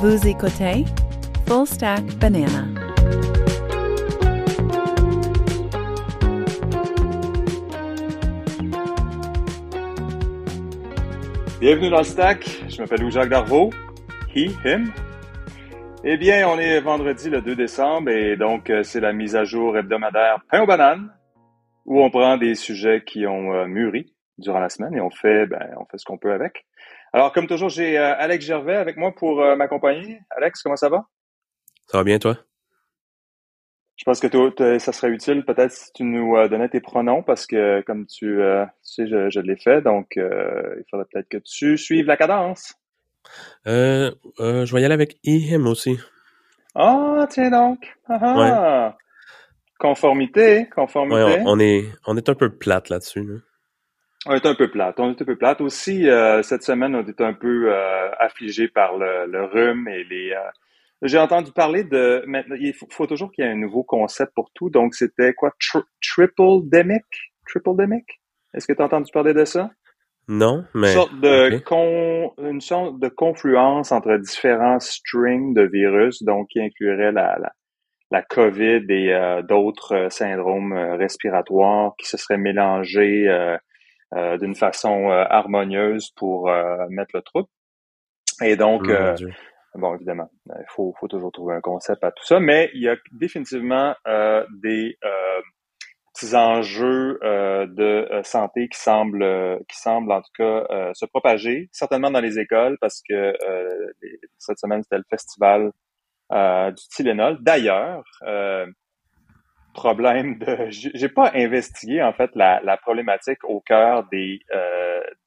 Vous écoutez Full Stack Banana. Bienvenue dans le stack. Je m'appelle Louis-Jacques Darvaux. He, him? Eh bien, on est vendredi le 2 décembre et donc euh, c'est la mise à jour hebdomadaire Pain aux bananes où on prend des sujets qui ont euh, mûri durant la semaine et on fait, ben, on fait ce qu'on peut avec. Alors, comme toujours, j'ai euh, Alex Gervais avec moi pour m'accompagner. Alex, comment ça va? Ça va bien, toi? Je pense que ça serait utile peut-être si tu nous donnais tes pronoms parce que comme tu, sais, je, je l'ai fait, donc il faudrait peut-être que tu suives la cadence. Euh, euh, je vais y aller avec him aussi. Ah, tiens donc. Ah, ah. Conformité, conformité. on, est, on est un peu plate là-dessus. On est un peu plate. On est un peu plate. Aussi, euh, cette semaine, on est un peu euh, affligé par le, rhume et les. Euh, j'ai entendu parler de. Il faut, toujours qu'il y ait un nouveau concept pour tout. Donc, c'était quoi? triple demic? Triple demic? Est-ce que tu as entendu parler de ça? Non, mais. Une sorte de, une sorte de confluence entre différents strings de virus, donc qui inclurait la, la, la COVID et euh, d'autres euh, syndromes euh, respiratoires qui se seraient mélangés d'une façon harmonieuse pour mettre le trou. Et donc, bon, évidemment, il faut, faut toujours trouver un concept à tout ça, mais il y a définitivement des enjeux euh, de euh, santé qui semblent, euh, qui semblent en tout cas se propager, certainement dans les écoles, parce que cette semaine c'était le festival du Tylenol. D'ailleurs, problème de, j'ai pas investigué en fait la, la problématique au cœur des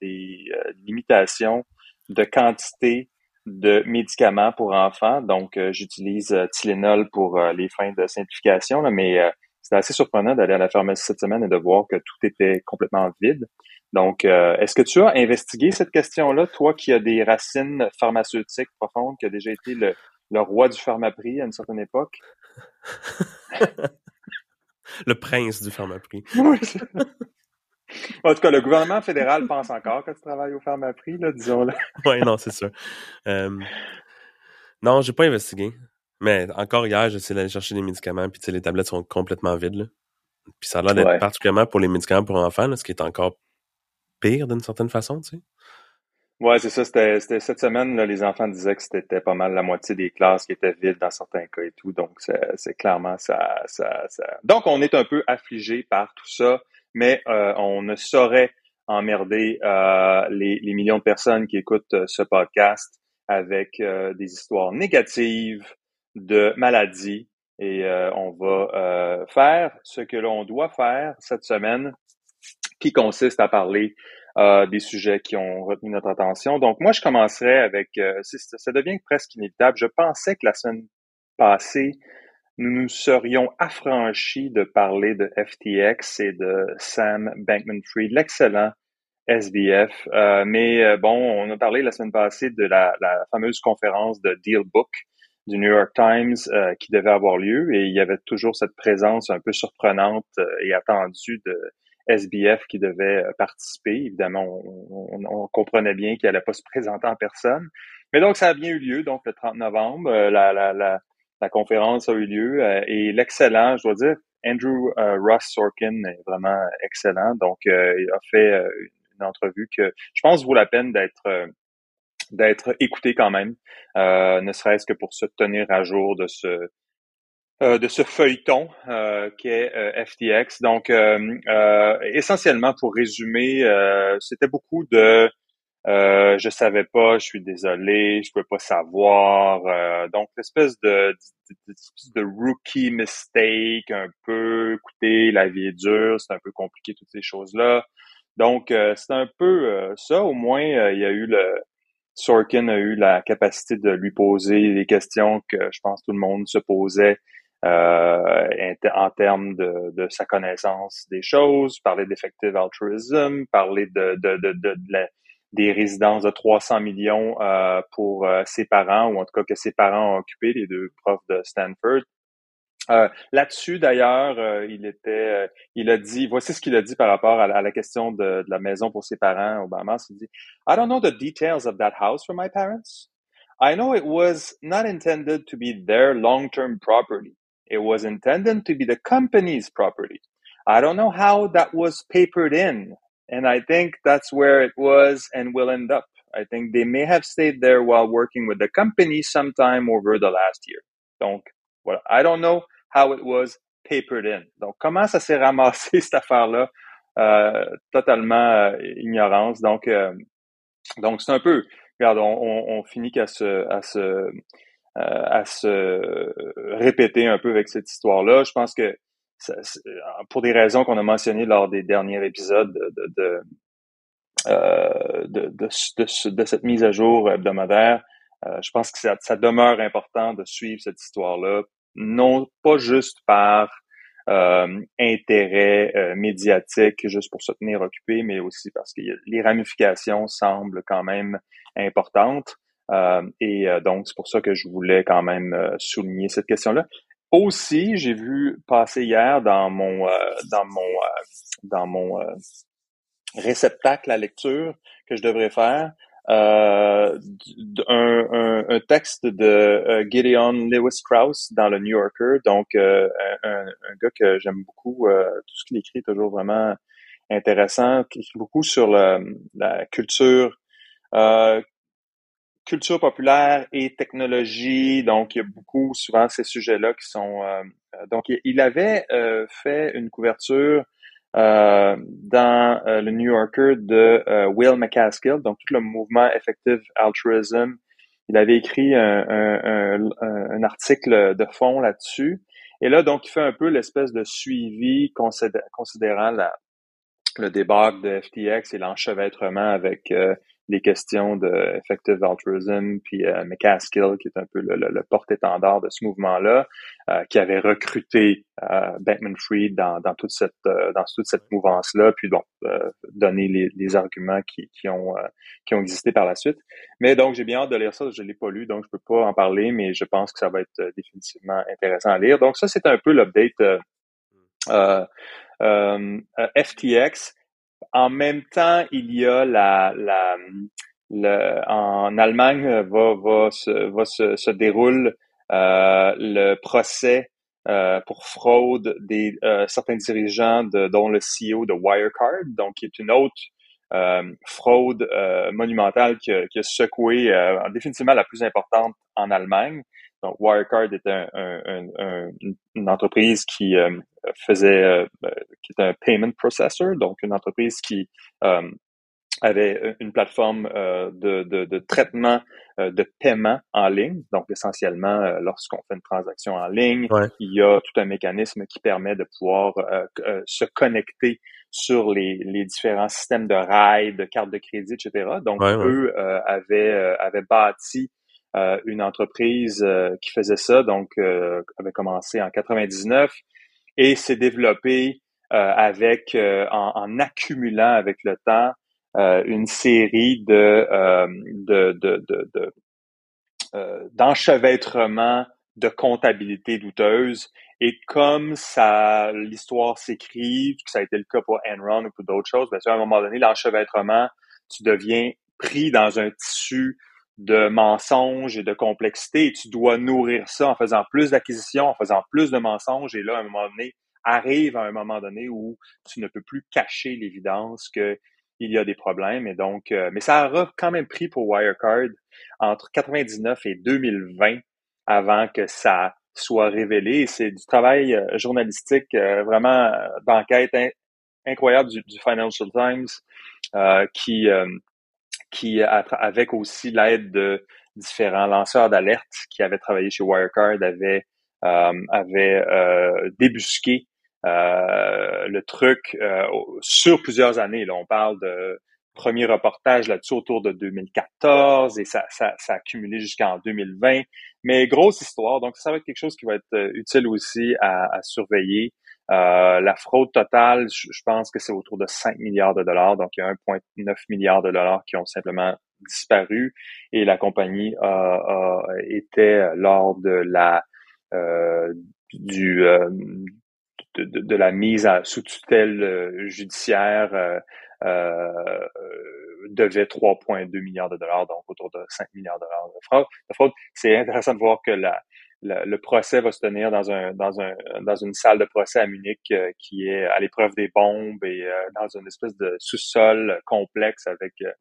des limitations de quantité de médicaments pour enfants. Donc, j'utilise Tylenol pour les fins de simplification, là, mais c'était assez surprenant d'aller à la pharmacie cette semaine et de voir que tout était complètement vide. Donc, euh, est-ce que tu as investigué cette question-là, toi qui as des racines pharmaceutiques profondes, qui a déjà été le, roi du pharmaprix à une certaine époque? le prince du pharmaprix. Oui, en tout cas, le gouvernement fédéral pense encore que tu travailles au pharmaprix, là, disons-le. oui, non, c'est sûr. Euh, non, j'ai pas investigué. Mais encore hier, j'essayais d'aller chercher des médicaments, puis les tablettes sont complètement vides. Là. Puis ça a l'air d'être particulièrement pour les médicaments pour enfants, ce qui est encore pire d'une certaine façon, tu sais. Ouais, c'est ça. C'était, cette semaine, là, les enfants disaient que c'était pas mal la moitié des classes qui étaient vides dans certains cas et tout. Donc, c'est, clairement ça, ça, ça, Donc, on est un peu affligé par tout ça, mais euh, on ne saurait emmerder euh, les, les, millions de personnes qui écoutent euh, ce podcast avec des histoires négatives de maladie et euh, on va euh, faire ce que l'on doit faire cette semaine qui consiste à parler euh, des sujets qui ont retenu notre attention. Donc moi, je commencerai avec, ça devient presque inévitable. Je pensais que la semaine passée, nous nous serions affranchis de parler de FTX et de Sam Bankman-Fried, l'excellent SBF. mais bon, on a parlé la semaine passée de la, la fameuse conférence de Dealbook du New York Times euh, qui devait avoir lieu et il y avait toujours cette présence un peu surprenante euh, et attendue de SBF qui devait euh, participer. Évidemment, on, comprenait bien qu'il n'allait pas se présenter en personne. Mais donc, ça a bien eu lieu, donc le 30 novembre, la, la, conférence a eu lieu et l'excellent, je dois dire, Andrew Ross Sorkin est vraiment excellent. Donc, il a fait une entrevue que je pense vaut la peine d'être d'être écouté quand même, euh, ne serait-ce que pour se tenir à jour de ce euh, de ce feuilleton euh, qu'est euh, FTX. Donc, essentiellement, pour résumer, c'était beaucoup de je savais pas, je suis désolé, je peux pas savoir. donc, l'espèce de, de, de, rookie mistake, un peu, écoutez, la vie est dure, c'est un peu compliqué, toutes ces choses-là. Donc, c'est un peu ça. Au moins, il y a eu le, Sorkin a eu la capacité de lui poser des questions que je pense tout le monde se posait euh, en termes de, de, sa connaissance des choses, parler d'effective altruism, parler de, de, de, des résidences de 300 millions euh, pour euh, ses parents, ou en tout cas que ses parents ont occupé, les deux profs de Stanford. Euh, là-dessus, d'ailleurs, euh, il était, euh, il a dit, voici ce qu'il a dit par rapport à, la question de, de, la maison pour ses parents. Obama s'est dit, I don't know the details of that house for my parents. I know it was not intended to be their long-term property. It was intended to be the company's property. I don't know how that was papered in. And I think that's where it was and will end up. I think they may have stayed there while working with the company sometime over the last year. Donc, voilà. I don't know how it was papered in. Donc, comment ça s'est ramassé cette affaire-là? Euh, totalement euh, ignorance. Donc, euh, donc c'est un peu, regarde, on, on, on finit qu'à se, à se, à se répéter un peu avec cette histoire-là. Je pense que ça, pour des raisons qu'on a mentionnées lors des derniers épisodes de, de, euh, de, de, de, de, cette mise à jour hebdomadaire, euh, je pense que ça, ça, demeure important de suivre cette histoire-là, non pas juste par euh, intérêt euh, médiatique, juste pour se tenir occupé, mais aussi parce que les ramifications semblent quand même importantes. Euh, et euh, donc, c'est pour ça que je voulais quand même souligner cette question-là. Aussi, j'ai vu passer hier dans mon dans mon dans mon réceptacle à lecture que je devrais faire euh, un, un, texte de euh, Gideon Lewis Krauss dans le New Yorker, donc euh, un, un, gars que j'aime beaucoup, euh, tout ce qu'il écrit est toujours vraiment intéressant, qui écrit beaucoup sur le, la culture culture populaire et technologie, donc il y a beaucoup souvent ces sujets-là qui sont donc il avait fait une couverture euh, dans euh, le New Yorker de euh, Will McCaskill, donc tout le mouvement Effective Altruism. Il avait écrit un, un, un, article de fond là-dessus. Et là, donc, il fait un peu l'espèce de suivi considérant la, le débat de FTX et l'enchevêtrement avec des questions de effective altruism, puis euh, McCaskill, qui est un peu le, porte-étendard de ce mouvement-là, euh, qui avait recruté euh, Bankman-Fried dans, toute cette euh, dans toute cette mouvance-là, puis bon, euh, les, les, arguments qui, qui ont qui ont existé par la suite. Mais donc j'ai bien hâte de lire ça, je l'ai pas lu, donc je peux pas en parler, mais je pense que ça va être définitivement intéressant à lire. Donc ça c'est un peu l'update FTX. En même temps, il y a la, la, le, en Allemagne va, va, se, va se, se déroule euh, le procès euh, pour fraude des euh, certains dirigeants de, dont le CEO de Wirecard, donc qui est une autre euh, fraude euh, monumentale qui a, qui a secoué définitivement la plus importante en Allemagne. Donc, Wirecard est un, un, un, une entreprise qui euh, faisait, euh, qui est un payment processor, donc une entreprise qui euh, avait une plateforme de, de, de, traitement de paiement en ligne. Donc, essentiellement, lorsqu'on fait une transaction en ligne, il y a tout un mécanisme qui permet de pouvoir se connecter sur les, les, différents systèmes de rails, de cartes de crédit, etc. Donc, eux avaient, avaient bâti euh, une entreprise euh, qui faisait ça, donc euh, avait commencé en 99 et s'est développé avec en, accumulant avec le temps une série de de, de, de, de comptabilité douteuse. Et comme ça, l'histoire s'écrit, que ça a été le cas pour Enron ou pour d'autres choses, bien sûr, à un moment donné, l'enchevêtrement, tu deviens pris dans un tissu de mensonges et de complexité tu dois nourrir ça en faisant plus d'acquisitions, en faisant plus de mensonges et là, à un moment donné, arrive à un moment donné où tu ne peux plus cacher l'évidence que il y a des problèmes et donc, euh, mais ça a quand même pris pour Wirecard entre 99 et 2020 avant que ça soit révélé. C'est du travail euh, journalistique euh, vraiment d'enquête incroyable du, Financial Times qui qui, avec aussi l'aide de différents lanceurs d'alerte qui avaient travaillé chez Wirecard, avaient, euh, euh, débusqué euh, le truc euh, sur plusieurs années. Là, on parle de premier reportage là-dessus autour de 2014 et ça, ça, ça a accumulé jusqu'en 2020. Mais grosse histoire, donc ça va être quelque chose qui va être euh, utile aussi à, à surveiller. Euh, la fraude totale, je, pense que c'est autour de 5 milliards de dollars. Donc, il y a 1,9 milliard de dollars qui ont simplement disparu et la compagnie a, était lors de la euh, du euh, de, la mise sous tutelle judiciaire devait 3,2 milliards de dollars, donc autour de 5 milliards de dollars de fraude. C'est intéressant de voir que la, le, procès va se tenir dans un dans un dans une salle de procès à Munich euh, qui est à l'épreuve des bombes et euh, dans une espèce de sous-sol complexe avec euh,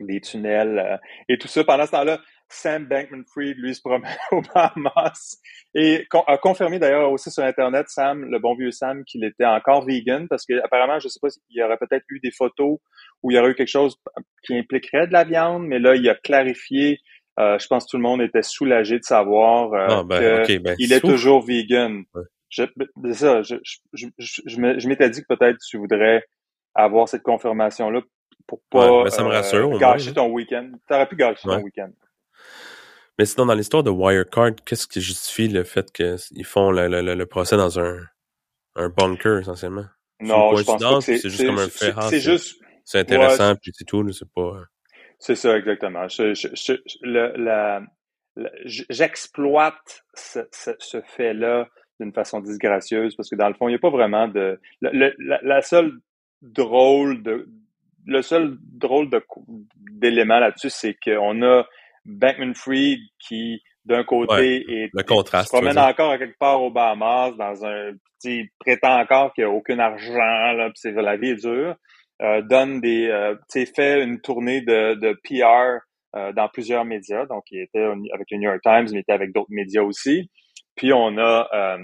des tunnels et tout ça. Pendant ce temps-là, Sam Bankman-Fried, lui, se promène au Bahamas et a confirmé d'ailleurs aussi sur Internet, Sam, le bon vieux Sam, qu'il était encore vegan parce que apparemment, je sais pas s'il y aurait peut-être eu des photos où il y aurait eu quelque chose qui impliquerait de la viande, mais là, il a clarifié euh, je pense que tout le monde était soulagé de savoir euh, ah, ben, qu'il ben, est toujours vegan. Je, ça, je, je, je, m'étais dit que peut-être tu voudrais avoir cette confirmation-là pour pas ben, ça me rassure, euh, gâcher ton week-end. Tu aurais pu gâcher ton week-end. Mais sinon, dans l'histoire de Wirecard, qu'est-ce qui justifie le fait qu'ils font le, le, le, procès dans un, un bunker, essentiellement? Non, je pense pas que c'est juste comme un fait. C'est juste... C'est intéressant, puis c'est tout, c'est pas... C'est ça, exactement. Je, je, le, la, j'exploite ce, ce, fait-là d'une façon disgracieuse parce que dans le fond, il n'y a pas vraiment de. Le, la, la, seule drôle de. Le seul drôle de, d'élément là-dessus, c'est qu'on a Bankman Fried qui, d'un côté, est, le contraste, se promène encore à quelque part au Bahamas dans un petit prétend encore qu'il n'y a aucun argent, là, puis c'est la vie est dure. Euh, donne des, euh, fait une tournée de, de PR euh, dans plusieurs médias. Donc, il était avec le New York Times, mais il était avec d'autres médias aussi. Puis on a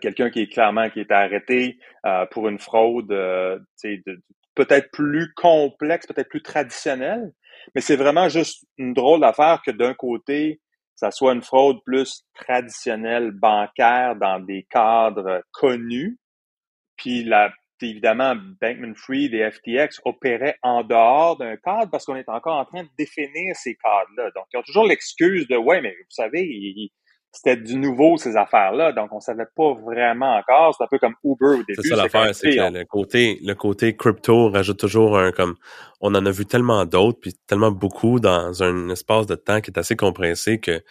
quelqu'un qui est clairement qui est arrêté pour une fraude peut-être plus complexe, peut-être plus traditionnelle. Mais c'est vraiment juste une drôle d'affaire que d'un côté, ça soit une fraude plus traditionnelle bancaire dans des cadres connus, puis la évidemment, Bankman-Fried et FTX opéraient en dehors d'un cadre parce qu'on est encore en train de définir ces cadres-là. Donc, ils ont toujours l'excuse de, ouais, mais vous savez, c'était du nouveau, ces affaires-là. Donc, on savait pas vraiment encore. C'est un peu comme Uber au début. C'est ça l'affaire, c'est que le côté, le côté crypto rajoute toujours un, comme, on en a vu tellement d'autres, puis tellement beaucoup dans un espace de temps qui est assez compressé que,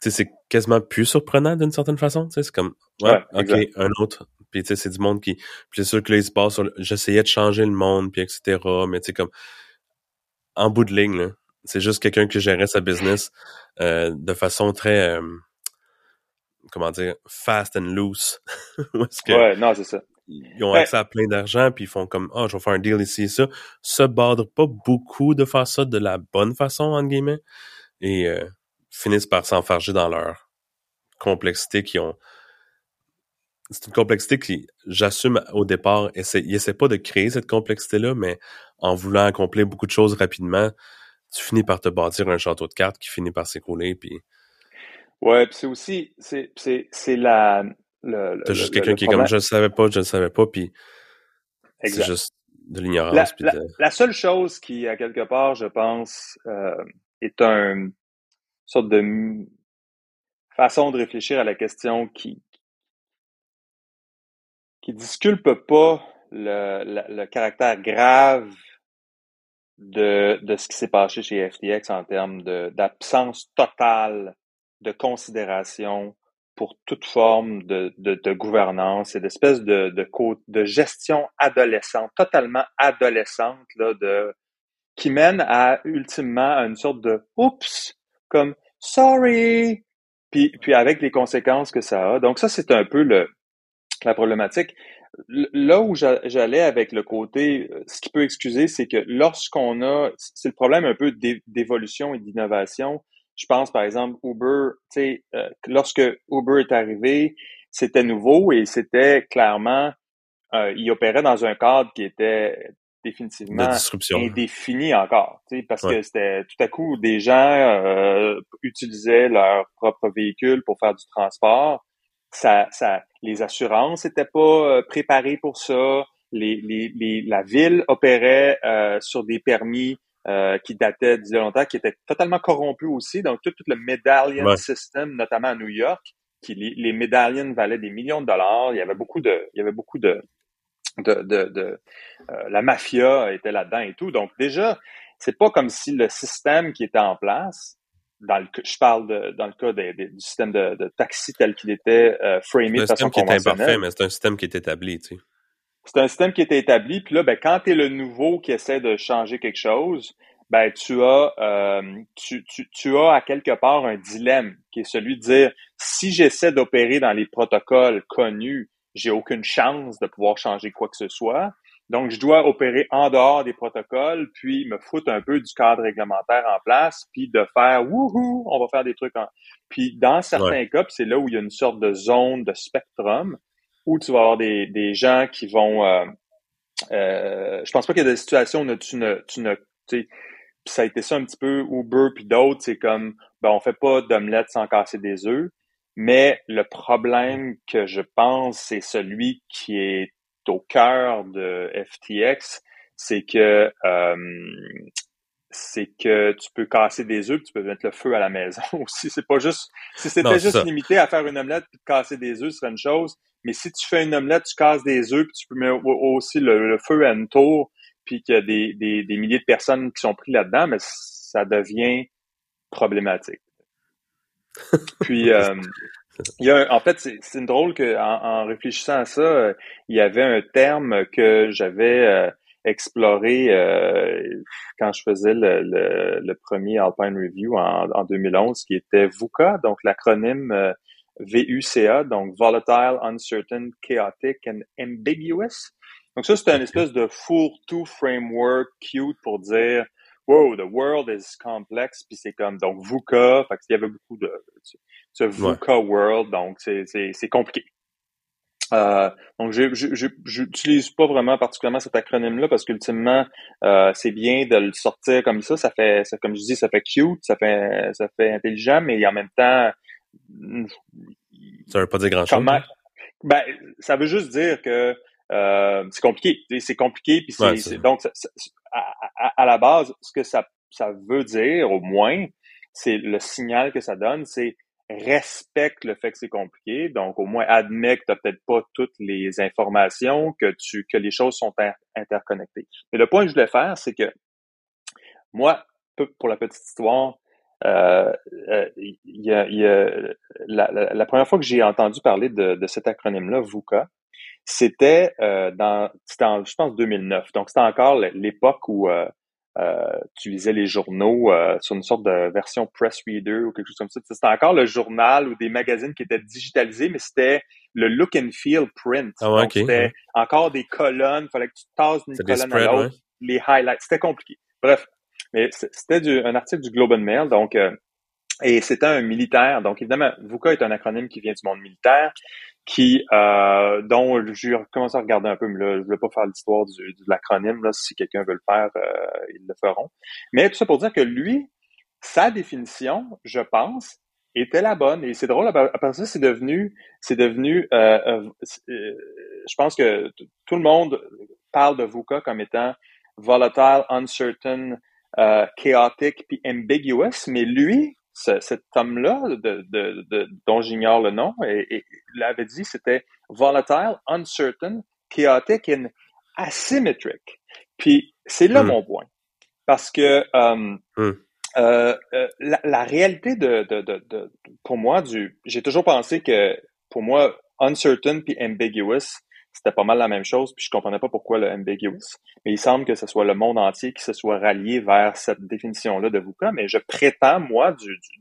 c'est quasiment plus surprenant d'une certaine façon. C'est comme, ouais, ok, un autre. Puis tu sais, c'est du monde qui, puis c'est sûr que là, ils se passent sur, j'essayais de changer le monde, puis etc. Mais tu sais, comme, en bout de ligne, là, c'est juste quelqu'un qui gérait sa business euh, de façon très, euh, comment dire, fast and loose. ouais, non, c'est ça. Ils ont accès à plein d'argent, puis ils font comme, ah, oh, je vais faire un deal ici et ça. Se bordent pas beaucoup de faire ça de la bonne façon, entre guillemets. Et euh, finissent par s'enfarger dans leur complexité qui ont. C'est une complexité qui, j'assume au départ, essaie, ils essaient pas de créer cette complexité-là, mais en voulant accomplir beaucoup de choses rapidement, tu finis par te bâtir un château de cartes qui finit par s'écrouler, puis... Ouais, puis c'est aussi, c'est, c'est, c'est la... T'as juste quelqu'un qui est comme, je ne savais pas, je ne savais pas, puis c'est juste de l'ignorance. La, la, seule chose qui, à quelque part, je pense, euh, est un, sorte de façon de réfléchir à la question qui qui disculpe pas le, le, caractère grave de, de ce qui s'est passé chez FTX en termes d'absence totale de considération pour toute forme de, de, de gouvernance et d'espèce de, de, de gestion adolescente, totalement adolescente, là, de, qui mène à ultimement à une sorte de oups, comme sorry, puis, puis avec les conséquences que ça a. Donc ça, c'est un peu le, la problématique. Là où j'allais avec le côté, euh, ce qui peut excuser, c'est que lorsqu'on a, c'est le problème un peu d'évolution et d'innovation. Je pense par exemple Uber, tu sais, euh, lorsque Uber est arrivé, c'était nouveau et c'était clairement, euh, il opérait dans un cadre qui était définitivement indéfini encore, parce que c'était tout à coup des gens euh, utilisaient leur propre véhicule pour faire du transport. Ça, ça, les assurances n'étaient pas euh, préparées pour ça. Les, les, les, la ville opérait euh, sur des permis euh, qui dataient d'il y a longtemps, qui étaient totalement corrompus aussi. Donc tout, tout le medallion system, notamment à New York, qui les, les medallions valaient des millions de dollars. Il y avait beaucoup de, il y avait beaucoup de de, de, de euh, la mafia était là-dedans et tout. Donc déjà, c'est pas comme si le système qui était en place dans le, je parle de, dans le cas du système de, de, taxi tel qu'il était euh, framé de façon conventionnelle. C'est un système qui est imparfait, mais c'est un système qui est établi, tu sais. C'est un système qui est établi, puis là, ben, quand tu es le nouveau qui essaie de changer quelque chose, ben, tu as, euh, tu, tu, tu, as à quelque part un dilemme qui est celui de dire si j'essaie d'opérer dans les protocoles connus, j'ai aucune chance de pouvoir changer quoi que ce soit. Donc, je dois opérer en dehors des protocoles, puis me foutre un peu du cadre réglementaire en place, puis de faire wouhou, on va faire des trucs en. Puis dans certains cas, c'est là où il y a une sorte de zone de spectrum où tu vas avoir des, des gens qui vont. Euh, euh, je pense pas qu'il y a des situations où tu ne, tu ne, tu ça a été ça un petit peu Uber puis d'autres, c'est comme ben on fait pas d'omelette sans casser des œufs. Mais le problème que je pense, c'est celui qui est au cœur de FTX, c'est que euh, c'est que tu peux casser des œufs, tu peux mettre le feu à la maison aussi. C'est pas juste si c'était juste limité à faire une omelette puis de casser des œufs, ce serait une chose. Mais si tu fais une omelette, tu casses des œufs, puis tu peux mettre aussi le, feu à une tour, puis qu'il y a des, des, des, milliers de personnes qui sont pris là-dedans, mais ça devient problématique. puis euh, il y a, en fait, c'est drôle que en, réfléchissant à ça, euh, il y avait un terme que j'avais euh, exploré euh, quand je faisais le, le, premier Alpine Review en, en, 2011, qui était VUCA, donc l'acronyme VUCA, donc Volatile, Uncertain, Chaotic and Ambiguous. Donc ça, c'est un espèce de four-to framework cute pour dire wow, the world is complex, puis c'est comme, donc VUCA, fait qu'il y avait beaucoup de, ce VUCA world, donc c'est compliqué. Euh, donc, je n'utilise pas vraiment particulièrement cet acronyme-là parce qu'ultimement, euh, c'est bien de le sortir comme ça. Ça fait, ça, comme je dis, ça fait cute, ça fait, ça fait intelligent, mais en même temps, ça veut pas dire grand-chose. Hein? Ben, ça veut juste dire que euh, c'est compliqué. C'est compliqué, puis c'est donc à, la base, ce que ça, ça veut dire, au moins, c'est le signal que ça donne, c'est respecte le fait que c'est compliqué, donc au moins admets que tu n'as peut-être pas toutes les informations, que tu que les choses sont interconnectées. Mais le point que je voulais faire, c'est que moi, pour la petite histoire, euh, euh, y a, y a, la, la, première fois que j'ai entendu parler de, de cet acronyme-là, VUCA, c'était euh, dans, c'était en, je pense, 2009. Donc, c'était encore l'époque où euh, euh, tu lisais les journaux euh, sur une sorte de version press reader ou quelque chose comme ça. C'était encore le journal ou des magazines qui étaient digitalisés, mais c'était le look and feel print. Ah Donc, c'était encore des colonnes. Il fallait que tu tasses d'une colonne à l'autre. Les highlights. C'était compliqué. Bref. Mais c'était un article du Globe and Mail. Donc, et c'était un militaire. Donc, évidemment, VUCA est un acronyme qui vient du monde militaire qui euh, dont j'ai commencé à regarder un peu, mais là, je ne vais pas faire l'histoire de l'acronyme, là, si quelqu'un veut le faire, euh, ils le feront. Mais tout ça pour dire que lui, sa définition, je pense, était la bonne. Et c'est drôle, de ça, c'est devenu, c'est devenu, euh, euh, euh, je pense que tout le monde parle de VUCA comme étant volatile, uncertain, chaotic, puis ambiguous, mais lui, cet homme-là, de, de, de, dont j'ignore le nom, et, et l'avait dit, c'était volatile, uncertain, chaotic and asymmetric. Puis c'est là hmm. mon point. Parce que euh, hmm. euh, euh, la, la, réalité de, de, de, pour moi, du j'ai toujours pensé que pour moi, uncertain puis ambiguous, c'était pas mal la même chose, puis je comprenais pas pourquoi le ambiguous. Mais il semble que ce soit le monde entier qui se soit rallié vers cette définition-là de VUCA, mais je prétends, moi,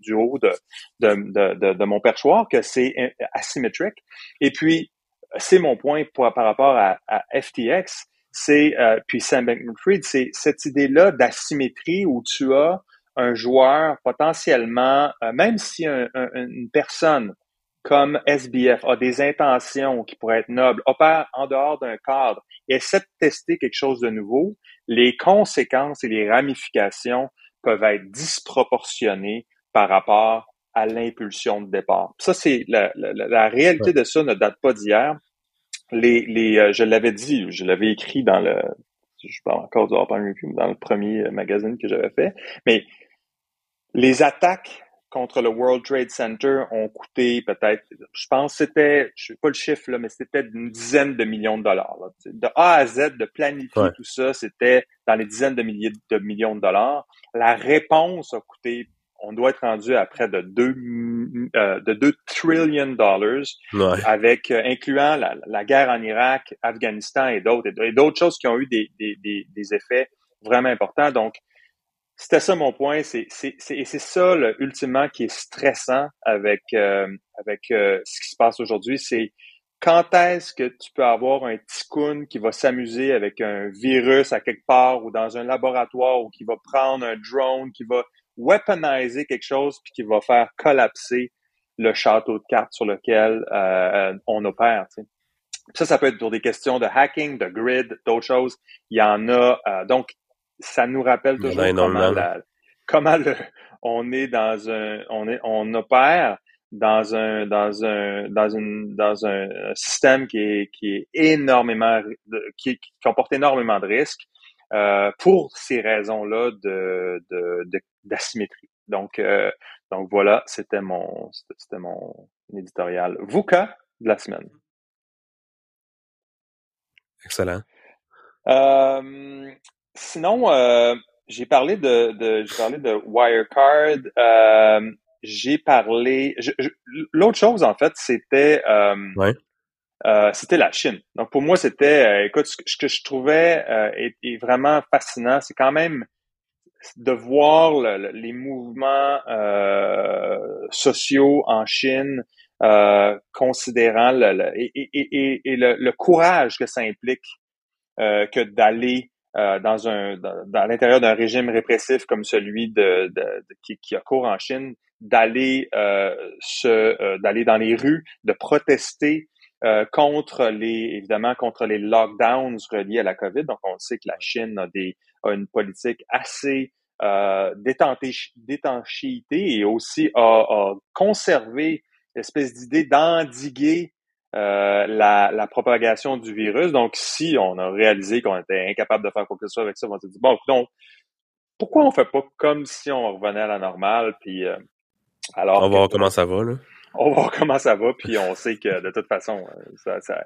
du, haut de, de, de, de, mon perchoir, que c'est asymétrique. Et puis, c'est mon point par rapport à, à FTX, c'est, euh, puis Sam Bankman-Fried, c'est cette idée-là d'asymétrie où tu as un joueur potentiellement, euh, même si une personne comme SBF a des intentions qui pourraient être nobles, opère en dehors d'un cadre et essaie de tester quelque chose de nouveau, les conséquences et les ramifications peuvent être disproportionnées par rapport à l'impulsion de départ. Ça, c'est la, la, réalité de ça ne date pas d'hier. Les, les, euh, je l'avais dit, je l'avais écrit dans le, je parle encore du dans le premier magazine que j'avais fait, mais les attaques contre le World Trade Center ont coûté peut-être, je pense c'était, je sais pas le chiffre là, mais c'était une dizaine de millions de dollars. De A à Z, de planifier tout ça, c'était dans les dizaines de milliers de millions de dollars. La réponse a coûté on doit être rendu à près de 2 euh, de 2 trillion dollars avec incluant la, guerre en Irak, Afghanistan et d'autres et d'autres choses qui ont eu des, des, des, effets vraiment importants. Donc c'était ça mon point, c'est ça là, ultimement qui est stressant avec avec ce qui se passe aujourd'hui, c'est quand est-ce que tu peux avoir un ticoun qui va s'amuser avec un virus à quelque part ou dans un laboratoire ou qui va prendre un drone, qui va weaponiser quelque chose puis qui va faire collapser le château de cartes sur lequel euh, on opère. Ça, ça peut être pour des questions de hacking, de grid, d'autres choses. Il y en a. Euh, donc, ça nous rappelle toujours comment, comment on est dans un, on est, on opère dans un dans un dans une dans un système qui est qui est énormément qui, qui comporte énormément de risques euh, pour ces raisons-là de d'asymétrie. donc euh, donc voilà, c'était mon c'était mon éditorial. VUCA de la semaine. Excellent. Euh, sinon, euh, j'ai parlé de, de j'ai parlé de Wirecard. Euh, j'ai parlé. L'autre chose, en fait, c'était euh, euh, c'était la Chine. Donc pour moi, c'était, euh, écoute, ce que je trouvais est, vraiment fascinant, c'est quand même de voir les mouvements sociaux en Chine, considérant le, et, et, et, le, courage que ça implique que d'aller dans un dans, l'intérieur d'un régime répressif comme celui de, de, qui, qui a cours en Chine, d'aller euh, se euh, d'aller dans les rues, de protester euh, contre les évidemment contre les lockdowns reliés à la COVID. Donc on sait que la Chine a des a une politique assez euh, d'étanchéité et aussi a, a conservé l'espèce d'idée d'endiguer euh, la, la, propagation du virus. Donc, si on a réalisé qu'on était incapable de faire quoi que ce soit avec ça, on s'est dit, bon, donc, pourquoi on fait pas comme si on revenait à la normale, puis euh, alors on va voir comment ça va, là. On va voir comment ça va, puis on sait que de toute façon, ça, ça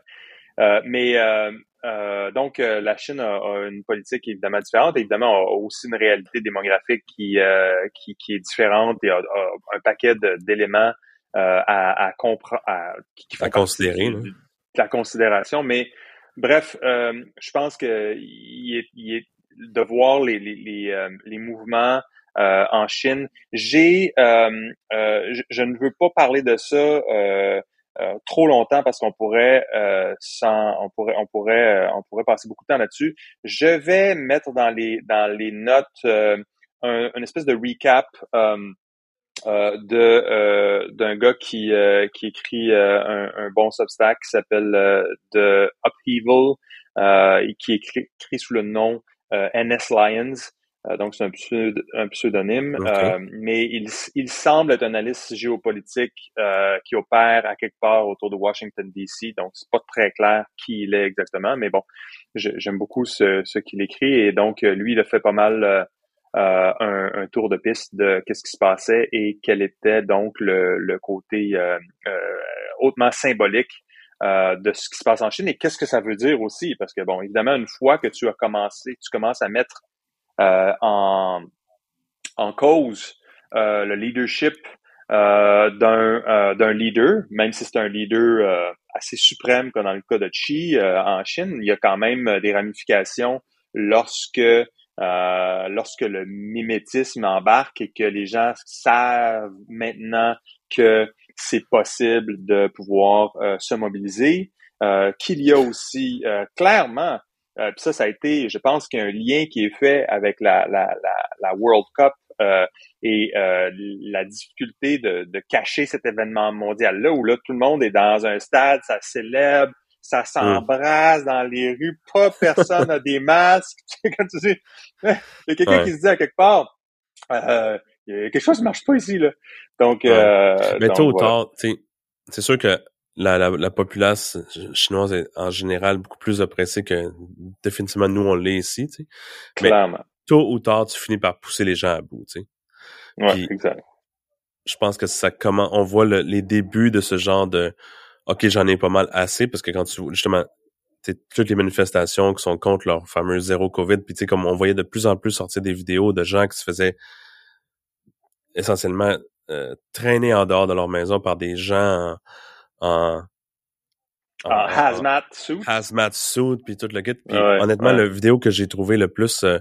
euh, mais euh, euh, donc la Chine a, une politique évidemment différente, évidemment a aussi une réalité démographique qui qui, qui, est différente et a, un paquet d'éléments à, à comprendre, qui, à considérer, la considération. Mais bref, je pense que il est, il est de voir les les, les, les mouvements euh, en Chine. J'ai, euh, euh, je, ne veux pas parler de ça trop longtemps parce qu'on pourrait, sans, on pourrait, on pourrait, on pourrait passer beaucoup de temps là-dessus. Je vais mettre dans les dans les notes un, une espèce de recap. Euh, de euh, d'un gars qui euh, qui écrit un, un, bon Substack qui s'appelle The Upheaval et qui écrit, écrit sous le nom NS Lions. Euh, donc, c'est un, pseudonyme. Euh, mais il, il, semble être un analyste géopolitique euh, qui opère à quelque part autour de Washington, D.C. Donc, c'est pas très clair qui il est exactement. Mais bon, j'aime beaucoup ce, ce qu'il écrit. Et donc, lui, il a fait pas mal un, un, tour de piste de qu'est-ce qui se passait et quel était donc le, côté hautement symbolique de ce qui se passe en Chine et qu'est-ce que ça veut dire aussi? Parce que bon évidemment une fois que tu as commencé tu commences à mettre euh, en, en cause euh, le leadership euh, d'un d'un leader, même si c'est un leader assez suprême comme dans le cas de Xi en Chine, il y a quand même des ramifications lorsque lorsque le mimétisme embarque et que les gens savent maintenant que c'est possible de pouvoir se mobiliser, qu'il y a aussi clairement euh, ça, ça a été, je pense qu'il y a un lien qui est fait avec la, la, la, la World Cup euh, et euh, la difficulté de, de, cacher cet événement mondial-là, où là, tout le monde est dans un stade, ça célèbre, ça s'embrasse dans les rues, pas personne n'a des masques. Quand tu dis, il y a quelqu'un qui se dit à quelque part, euh, a quelque chose qui marche pas ici, là. Donc, euh, Mais tôt ou tard, c'est sûr que la, la, la, populace chinoise est en général beaucoup plus oppressée que définitivement nous on l'est ici. Mais tôt ou tard, tu finis par pousser les gens à bout, tu sais. Ouais, exact. Je pense que ça comment on voit les débuts de ce genre de OK, j'en ai pas mal assez parce que quand tu justement toutes les manifestations qui sont contre leur fameux zéro Covid, puis tu sais comme on voyait de plus en plus sortir des vidéos de gens qui se faisaient essentiellement euh, traînés en dehors de leur maison par des gens en, en, hazmat suit. Hazmat suit, puis tout le kit. Puis honnêtement, la vidéo que j'ai trouvé le plus euh,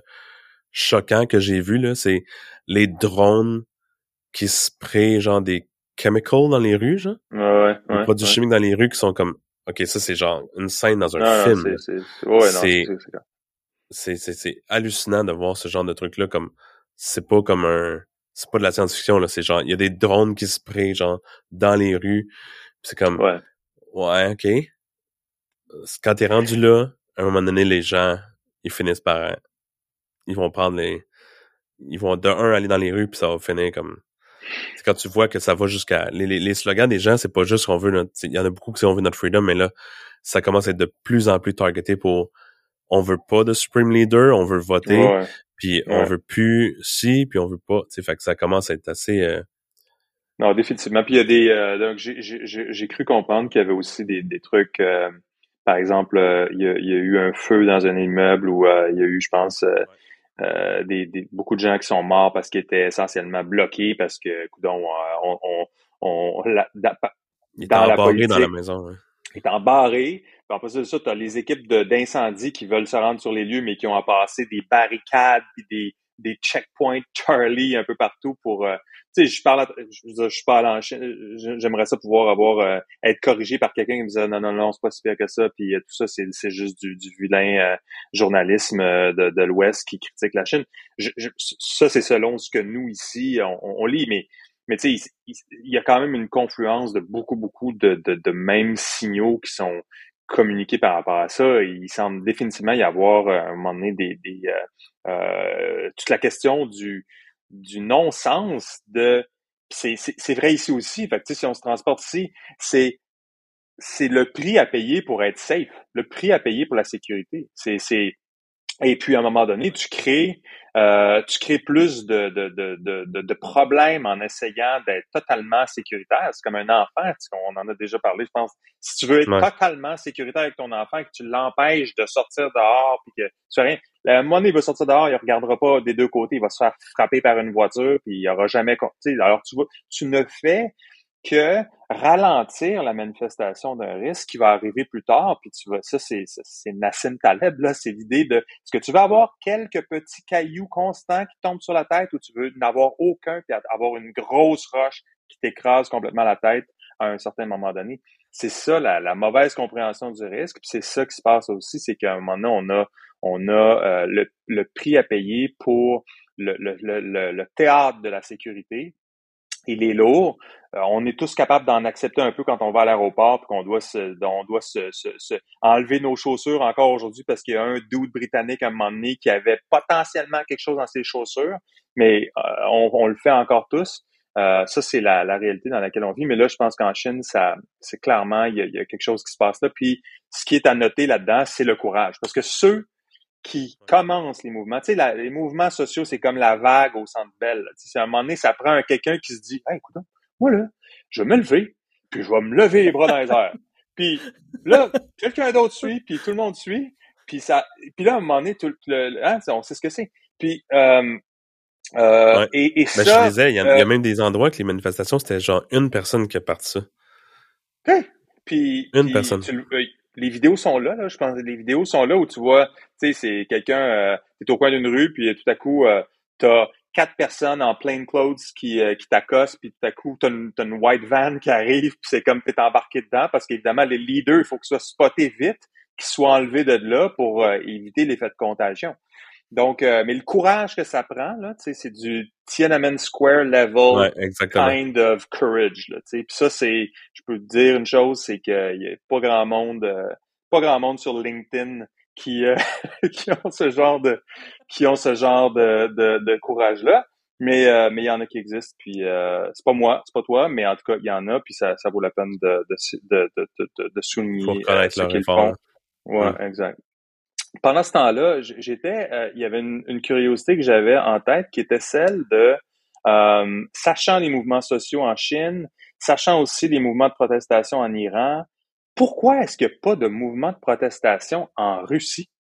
choquant que j'ai vu, là, c'est les drones qui sprayent genre des chemicals dans les rues, genre? Ouais, des produits chimiques dans les rues qui sont comme OK, ça c'est genre une scène dans un film. C'est c'est hallucinant de voir ce genre de truc là comme c'est pas comme un c'est pas de la science-fiction là, c'est genre il y a des drones qui sprayent genre dans les rues. C'est comme ouais. ouais, OK. Quand t'es rendu là, à un moment donné les gens ils finissent par ils vont prendre les ils vont de un aller dans les rues puis ça va finir comme c'est quand tu vois que ça va jusqu'à les, les, slogans des gens, c'est pas juste qu'on veut notre il y en a beaucoup qui on veut notre freedom, mais là, ça commence à être de plus en plus targeté pour on veut pas de Supreme Leader, on veut voter, puis on veut plus si, puis on veut pas. Tu fait que ça commence à être assez euh... Non, définitivement. Puis il y a des euh, donc j'ai cru comprendre qu'il y avait aussi des, des trucs euh, par exemple, il y, a, il, y a, eu un feu dans un immeuble où il y a eu, je pense, euh, des, des, beaucoup de gens qui sont morts parce qu'ils étaient essentiellement bloqués parce que, coudon, euh, on, on, on la, dans, dans la politique, dans la maison. Ouais. Ils étaient embarrés. En plus de ça, tu as les équipes d'incendie qui veulent se rendre sur les lieux, mais qui ont à passer des barricades et des, des checkpoints Charlie un peu partout pour euh, tu sais je parle je, je parle en j'aimerais ça pouvoir avoir euh, être corrigé par quelqu'un qui me disait non non non c'est pas si pire que ça puis euh, tout ça c'est c'est juste du, du vilain journalisme de, de l'Ouest qui critique la Chine. Je, ça c'est selon ce que nous ici on, on lit mais mais tu sais il, y a quand même une confluence de beaucoup beaucoup de, de, de mêmes signaux qui sont communiquer par rapport à ça. Il semble définitivement y avoir euh, à un moment donné des, des euh, euh, toute la question du, du non-sens de c'est vrai ici aussi. Fait que, si on se transporte ici, c'est c'est le prix à payer pour être safe, le prix à payer pour la sécurité. C'est et puis, à un moment donné, tu crées, euh, tu crées plus de, de, de, de, de problèmes en essayant d'être totalement sécuritaire. C'est comme un enfant, on en a déjà parlé, je pense. Si tu veux être totalement sécuritaire avec ton enfant, que tu l'empêches de sortir dehors, puis que tu fais rien, moment donné, il va sortir dehors, il regardera pas des deux côtés, il va se faire frapper par une voiture, puis il aura jamais... Alors, tu vois, tu ne fais que ralentir la manifestation d'un risque qui va arriver plus tard. Puis tu vas, ça c'est c'est Nassim Taleb là, c'est l'idée de est-ce que tu veux avoir quelques petits cailloux constants qui tombent sur la tête ou tu veux n'avoir aucun puis avoir une grosse roche qui t'écrase complètement la tête à un certain moment donné? C'est ça la, la, mauvaise compréhension du risque. Puis c'est ça qui se passe aussi, c'est qu'à un moment donné on a on a euh, le, le, prix à payer pour le, le, le, le théâtre de la sécurité il est lourd. On est tous capables d'en accepter un peu quand on va à l'aéroport, puis qu'on doit on doit se, enlever nos chaussures encore aujourd'hui parce qu'il y a un dude britannique à un moment donné qui avait potentiellement quelque chose dans ses chaussures, mais euh, on, le fait encore tous. Euh, ça, c'est la, la, réalité dans laquelle on vit. Mais là, je pense qu'en Chine, ça, c'est clairement, il y, a, quelque chose qui se passe là. Puis, ce qui est à noter là-dedans, c'est le courage. Parce que ceux qui commence les mouvements. Tu sais, les mouvements sociaux, c'est comme la vague au centre belle. Tu sais, à un moment donné, ça prend quelqu'un qui se dit, hey, écoute, moi là, je vais me lever, puis je vais me lever les bras dans les airs. Puis là, quelqu'un d'autre suit, puis tout le monde suit, puis ça, puis là, à un moment donné, tout le, hein, on sait ce que c'est. Puis euh, euh, et, et ben, ça, je disais, il y, a, il y, a euh, même des endroits que les manifestations, c'était genre une personne qui a parti ça. Puis, une personne les vidéos sont là, là, je pense. Les vidéos sont là où tu vois, tu sais, c'est quelqu'un, euh, t'es au coin d'une rue, puis tout à coup, euh, t'as quatre personnes en plain clothes qui, euh, qui t'accostent, puis tout à coup, t'as une, une white van qui arrive, puis c'est comme t'es embarqué dedans, parce qu'évidemment, les leaders, il faut qu'ils soient spotés vite, qu'ils soient enlevés de là pour euh, éviter l'effet de contagion. Donc, euh, mais le courage que ça prend, là, c'est du Tiananmen Square level kind of courage. Là, Puis ça, c'est, je peux te dire une chose, c'est qu'il y a pas grand monde, euh, pas grand monde sur LinkedIn qui, euh, qui ont ce genre de, qui ont ce genre de, de, de courage là. Mais mais il y en a qui existent. Puis c'est pas moi, c'est pas toi, mais en tout cas il y en a. Puis ça, ça vaut la peine de de de de, de, souligner ce qu'ils font. Ouais, exact pendant ce temps-là, j'étais, euh, il y avait une, curiosité que j'avais en tête qui était celle de, euh, sachant les mouvements sociaux en Chine, sachant aussi les mouvements de protestation en Iran, pourquoi est-ce qu'il n'y a pas de mouvement de protestation en Russie?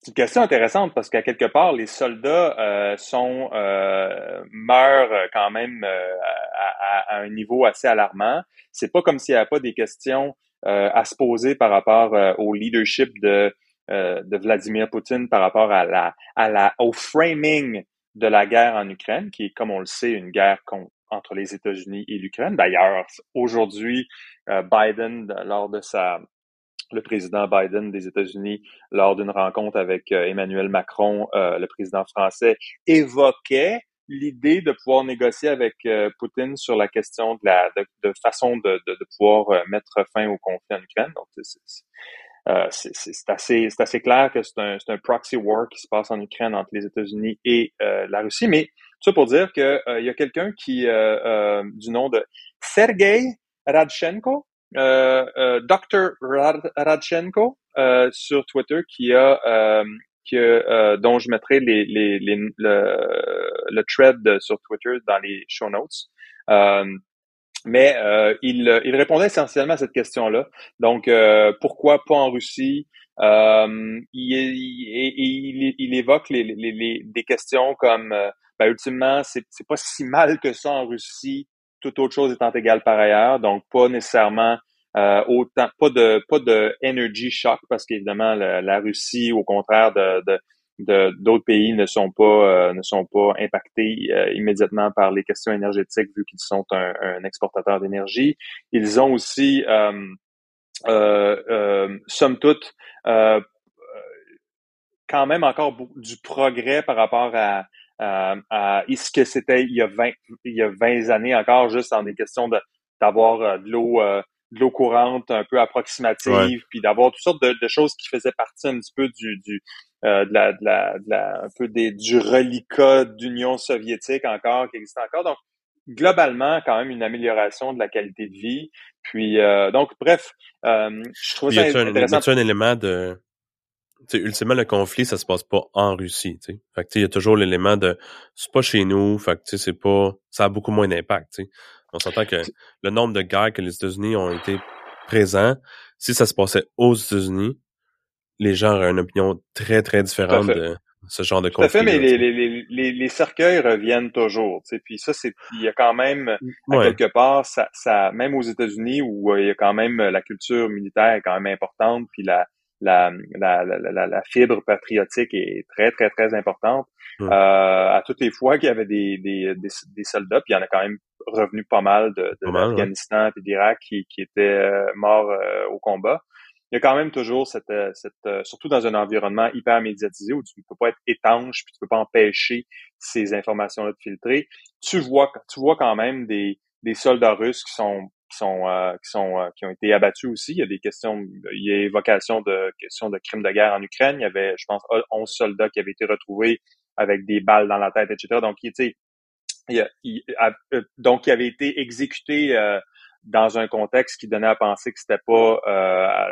C'est une question intéressante parce qu'à quelque part, les soldats euh, sont meurent quand même euh, à, un niveau assez alarmant. C'est pas comme s'il n'y avait pas des questions à se poser par rapport au leadership de, de Vladimir Poutine, par rapport à la, à la, au framing de la guerre en Ukraine, qui est, comme on le sait, une guerre entre les États-Unis et l'Ukraine. D'ailleurs, aujourd'hui, Biden, lors de sa le président Biden des États-Unis, lors d'une rencontre avec euh, Emmanuel Macron, euh, le président français, évoquait l'idée de pouvoir négocier avec euh, Poutine sur la question de la de, façon de, de, pouvoir mettre fin au conflit en Ukraine. Donc, c'est assez, assez clair que c'est un, un proxy war qui se passe en Ukraine entre les États-Unis et la Russie. Mais ça pour dire qu'il il y a quelqu'un qui, du nom de Sergei Radchenko, euh, euh, Dr. Radchenko euh, sur Twitter qui a qui, dont je mettrai les, les, les le, le, thread sur Twitter dans les show notes. mais il, il répondait essentiellement à cette question-là. Donc, pourquoi pas en Russie? Euh, il, il, il, évoque les, les, les, des questions comme, ben, ultimement, c'est pas si mal que ça en Russie toute autre chose étant égale par ailleurs, donc pas nécessairement euh, autant pas de pas de energy shock parce qu'évidemment la, Russie au contraire de, de d'autres pays ne sont pas euh, ne sont pas impactés euh, immédiatement par les questions énergétiques vu qu'ils sont un, un exportateur d'énergie. Ils ont aussi euh, euh somme toute quand même encore du progrès par rapport à, euh, à ce que c'était il y a 20 il y a 20 années encore juste dans des questions de d'avoir euh, de l'eau euh, de l'eau courante un peu approximative puis d'avoir toutes sortes de, choses qui faisaient partie un petit peu du du de, la, de, la, de la un peu des du reliquat d'Union soviétique encore qui existe encore donc globalement quand même une amélioration de la qualité de vie puis donc bref je trouve ça intéressant un, un élément de sais, ultimement, le conflit, ça se passe pas en Russie, tu sais. Fait que, il y a toujours l'élément de, c'est pas chez nous, fait que, tu sais, c'est pas, ça a beaucoup moins d'impact, tu sais. On s'entend que le nombre de guerres que les États-Unis ont été présents, si ça se passait aux États-Unis, les gens auraient une opinion très, très différente de ce genre de conflit. Tout à fait, mais les, les, les, les, cercueils reviennent toujours, tu sais. Puis ça, c'est, il y a quand même, à quelque part, ça, ça, même aux États-Unis où euh, il y a quand même la culture militaire est quand même importante, puis la, la, la, la, la, fibre patriotique est très, très, très importante. Euh, à toutes les fois qu'il y avait des, des, des, soldats, puis il y en a quand même revenu pas mal de, de l'Afghanistan et d'Irak qui, qui étaient euh, morts euh, au combat. Il y a quand même toujours cette, cette surtout dans un environnement hyper médiatisé où tu ne peux pas être étanche puis tu peux pas empêcher ces informations-là de filtrer. Tu vois, tu vois quand même des, des soldats russes qui sont qui sont euh, sont euh, ont été abattus aussi. Il y a des questions, il y a évocation de questions de crimes de guerre en Ukraine. Il y avait, je pense, 11 soldats qui avaient été retrouvés avec des balles dans la tête, etc. Donc, il, il, il, euh, donc, il avait été exécuté dans un contexte qui donnait à penser que c'était pas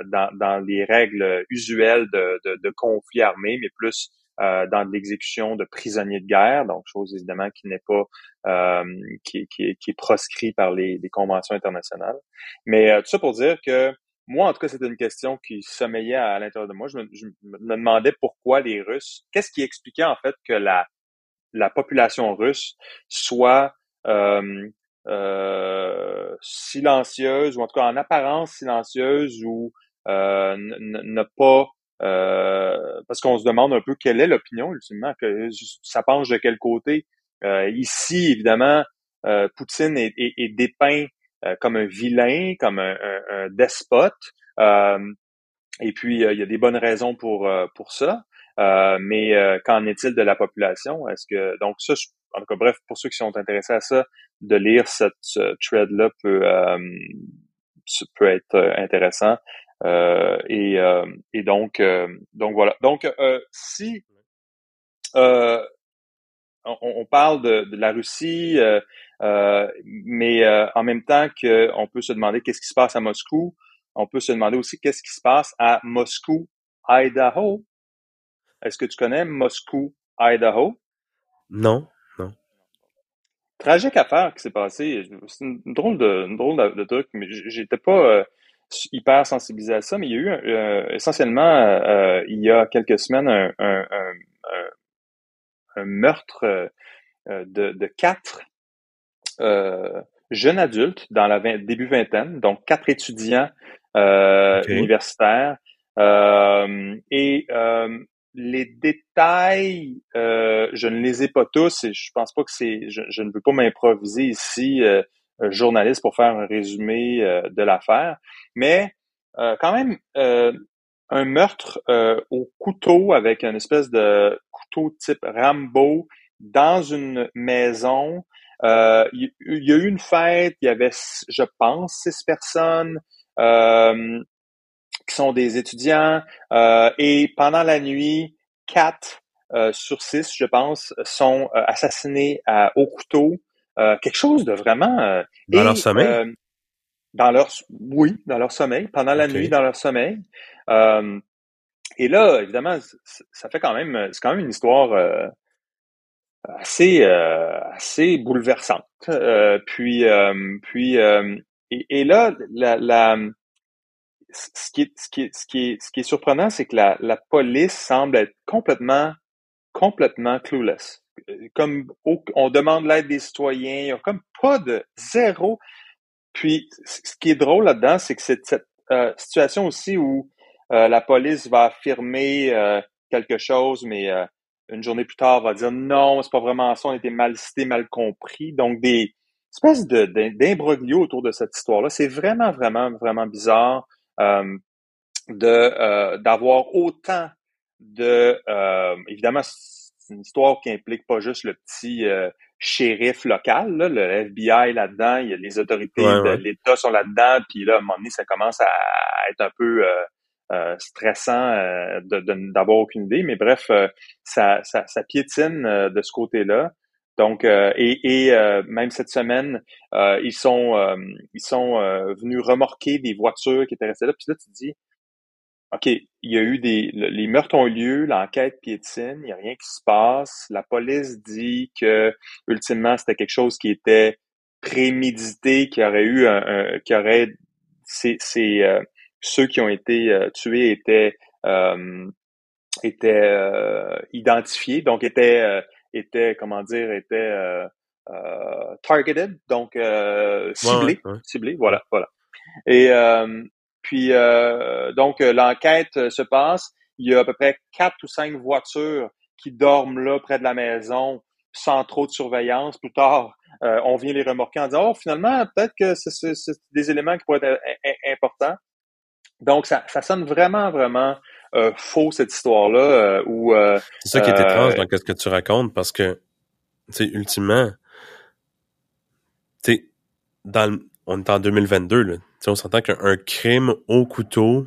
dans, dans les règles usuelles de, de, de conflit armé, mais plus euh, dans l'exécution de prisonniers de guerre, donc chose évidemment qui n'est pas euh, qui, qui, qui, est proscrit par les, les conventions internationales. Mais euh, tout ça pour dire que moi, en tout cas, c'était une question qui sommeillait à, l'intérieur de moi. Je me, je me, demandais pourquoi les Russes, qu'est-ce qui expliquait en fait que la, la population russe soit euh, euh, silencieuse, ou en tout cas en apparence silencieuse, ou euh, ne pas euh, parce qu'on se demande un peu quelle est l'opinion, ultimement, que ça penche de quel côté. Euh, ici, évidemment, euh, Poutine est, est, dépeint comme un vilain, comme un, despote. et puis, il y a des bonnes raisons pour, pour ça. mais qu'en est-il de la population? Est-ce que donc ça, en tout cas, bref, pour ceux qui sont intéressés à ça, de lire cette ce thread-là peut peut être intéressant. Euh, et, euh, et donc, euh, donc voilà. Donc, si on, on, parle de, de, la Russie, mais en même temps qu'on peut se demander qu'est-ce qui se passe à Moscou, on peut se demander aussi qu'est-ce qui se passe à Moscou, Idaho. Est-ce que tu connais Moscou, Idaho? Non, non. Tragique affaire qui s'est passée. C'est une drôle de, une drôle de, truc, mais j'étais pas, hyper sensibilisés à ça, mais il y a eu euh, essentiellement, euh, il y a quelques semaines, un, un, un, meurtre de, de, quatre jeunes adultes dans la début vingtaine, donc quatre étudiants universitaires. et les détails, je ne les ai pas tous et je pense pas que c'est, je, je, ne veux pas m'improviser ici journaliste pour faire un résumé euh, de l'affaire. Mais euh, quand même, euh, un meurtre au couteau avec une espèce de couteau type Rambo dans une maison. Il y, a eu une fête, il y avait, je pense, six personnes qui sont des étudiants. et pendant la nuit, quatre sur six, je pense, sont assassinés à, au couteau. Euh, quelque chose de vraiment... Euh, dans leur sommeil? Euh, dans leur, oui, dans leur sommeil, pendant la nuit, dans leur sommeil. et là, évidemment, ça fait quand même, c'est quand même une histoire assez, assez bouleversante. puis, puis, et, et, là, la, la ce qui est, ce qui est, ce qui est, ce qui est surprenant, c'est que la, la police semble être complètement, complètement clueless comme on demande l'aide des citoyens, il n'y a comme pas de zéro. Puis, ce qui est drôle là-dedans, c'est que c'est cette euh, situation aussi où euh, la police va affirmer euh, quelque chose, mais une journée plus tard va dire non, c'est pas vraiment ça, on était mal cité, mal compris. Donc, des espèces de, d'imbroglio autour de cette histoire-là. C'est vraiment, vraiment, vraiment bizarre d'avoir autant de évidemment c'est une histoire qui implique pas juste le petit euh, shérif local, là, le FBI là-dedans, il y a les autorités de l'État sont là-dedans, puis là, à un moment donné, ça commence à être un peu euh, euh, stressant d'avoir aucune idée, mais bref, ça, ça, ça, piétine de ce côté-là. Donc, et, et même cette semaine, ils sont ils sont venus remorquer des voitures qui étaient restées là. Puis là, tu te dis, OK, il y a eu des. Les meurtres ont eu lieu, l'enquête piétine, il n'y a rien qui se passe. La police dit que, ultimement, c'était quelque chose qui était prémédité, qui aurait eu un. qui aurait. C'est, euh, ceux qui ont été euh, tués étaient. Euh, étaient identifiés, donc étaient, étaient, comment dire, étaient targeted, donc ciblés, ciblés, voilà, voilà. Et, puis euh, donc euh, l'enquête euh, se passe. Il y a à peu près quatre ou cinq voitures qui dorment là près de la maison sans trop de surveillance. Plus tard, on vient les remorquer en disant oh finalement peut-être que c'est des éléments qui pourraient être importants. Donc ça, ça sonne vraiment vraiment faux cette histoire là où c'est ça qui est étrange dans ce que tu racontes parce que tu ultimement tu dans on est en 2022 là on s'entend qu'un crime au couteau,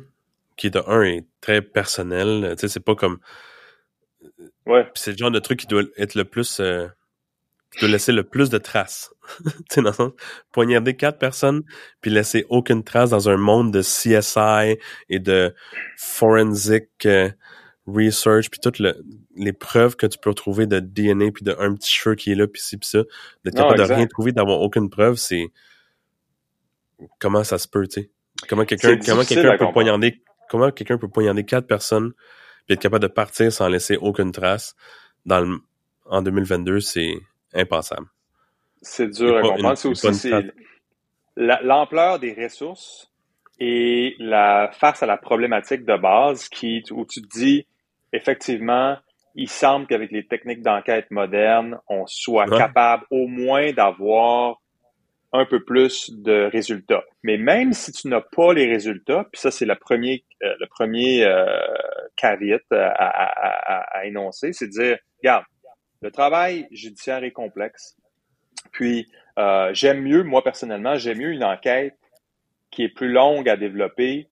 qui de un est très personnel, c'est pas comme. Ouais. c'est le genre de truc qui doit être le plus. Euh, qui doit laisser le plus de traces. tu dans le sens, poignarder quatre personnes, puis laisser aucune trace dans un monde de CSI et de forensic euh, research, puis toutes les preuves que tu peux retrouver de DNA, puis de un petit cheveu qui est là, puis ci, puis ça. D'être capable de rien trouver, d'avoir aucune preuve, c'est comment ça se peut, tu sais? Comment quelqu'un comment quelqu'un peut poignarder comment quelqu'un peut poignarder quatre personnes puis être capable de partir sans laisser aucune trace dans le, en 2022, c'est impensable. C'est dur à comprendre. C'est aussi l'ampleur des ressources et la face à la problématique de base qui où tu te dis effectivement il semble qu'avec les techniques d'enquête modernes, on soit capable au moins d'avoir un peu plus de résultats. Mais même si tu n'as pas les résultats, puis ça c'est le premier, euh, le premier euh, caveat à, à, à, énoncer, c'est de dire, regarde, le travail judiciaire est complexe. Puis euh, j'aime mieux, moi personnellement, j'aime mieux une enquête qui est plus longue à développer,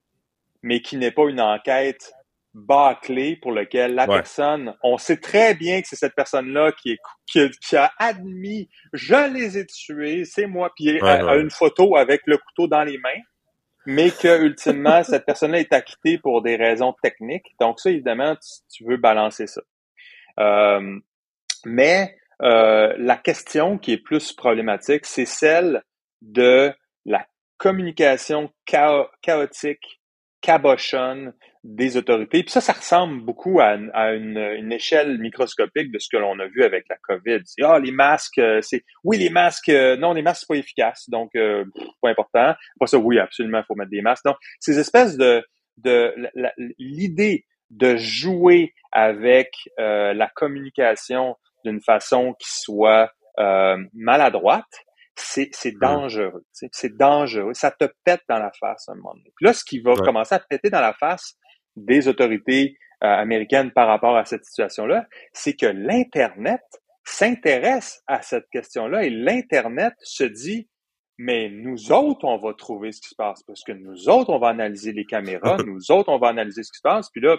mais qui n'est pas une enquête bâclé pour lequel la personne, on sait très bien que c'est cette personne-là qui, est, qui, a admis, je les ai tués, c'est moi, puis a, une photo avec le couteau dans les mains, mais que ultimement cette personne-là est acquittée pour des raisons techniques. Donc ça, évidemment, tu, veux balancer ça. Euh, mais euh, la question qui est plus problématique, c'est celle de la communication chaotique, cabochonne des autorités. Puis ça, ça ressemble beaucoup à, une, échelle microscopique de ce que l'on a vu avec la COVID. Ah, les masques, euh, c'est oui, les masques, euh, non, les masques, c'est pas efficace, donc euh, pas important. Pas ça, oui, absolument, il faut mettre des masques. Donc, ces espèces de de l'idée de jouer avec la communication d'une façon qui soit maladroite, c'est c'est dangereux. C'est dangereux. Ça te pète dans la face à un moment donné. Puis là, ce qui va commencer à te péter dans la face des autorités euh, américaines par rapport à cette situation-là, c'est que l'Internet s'intéresse à cette question-là et l'Internet se dit, mais nous autres, on va trouver ce qui se passe parce que nous autres, on va analyser les caméras, nous autres, on va analyser ce qui se passe. Puis là,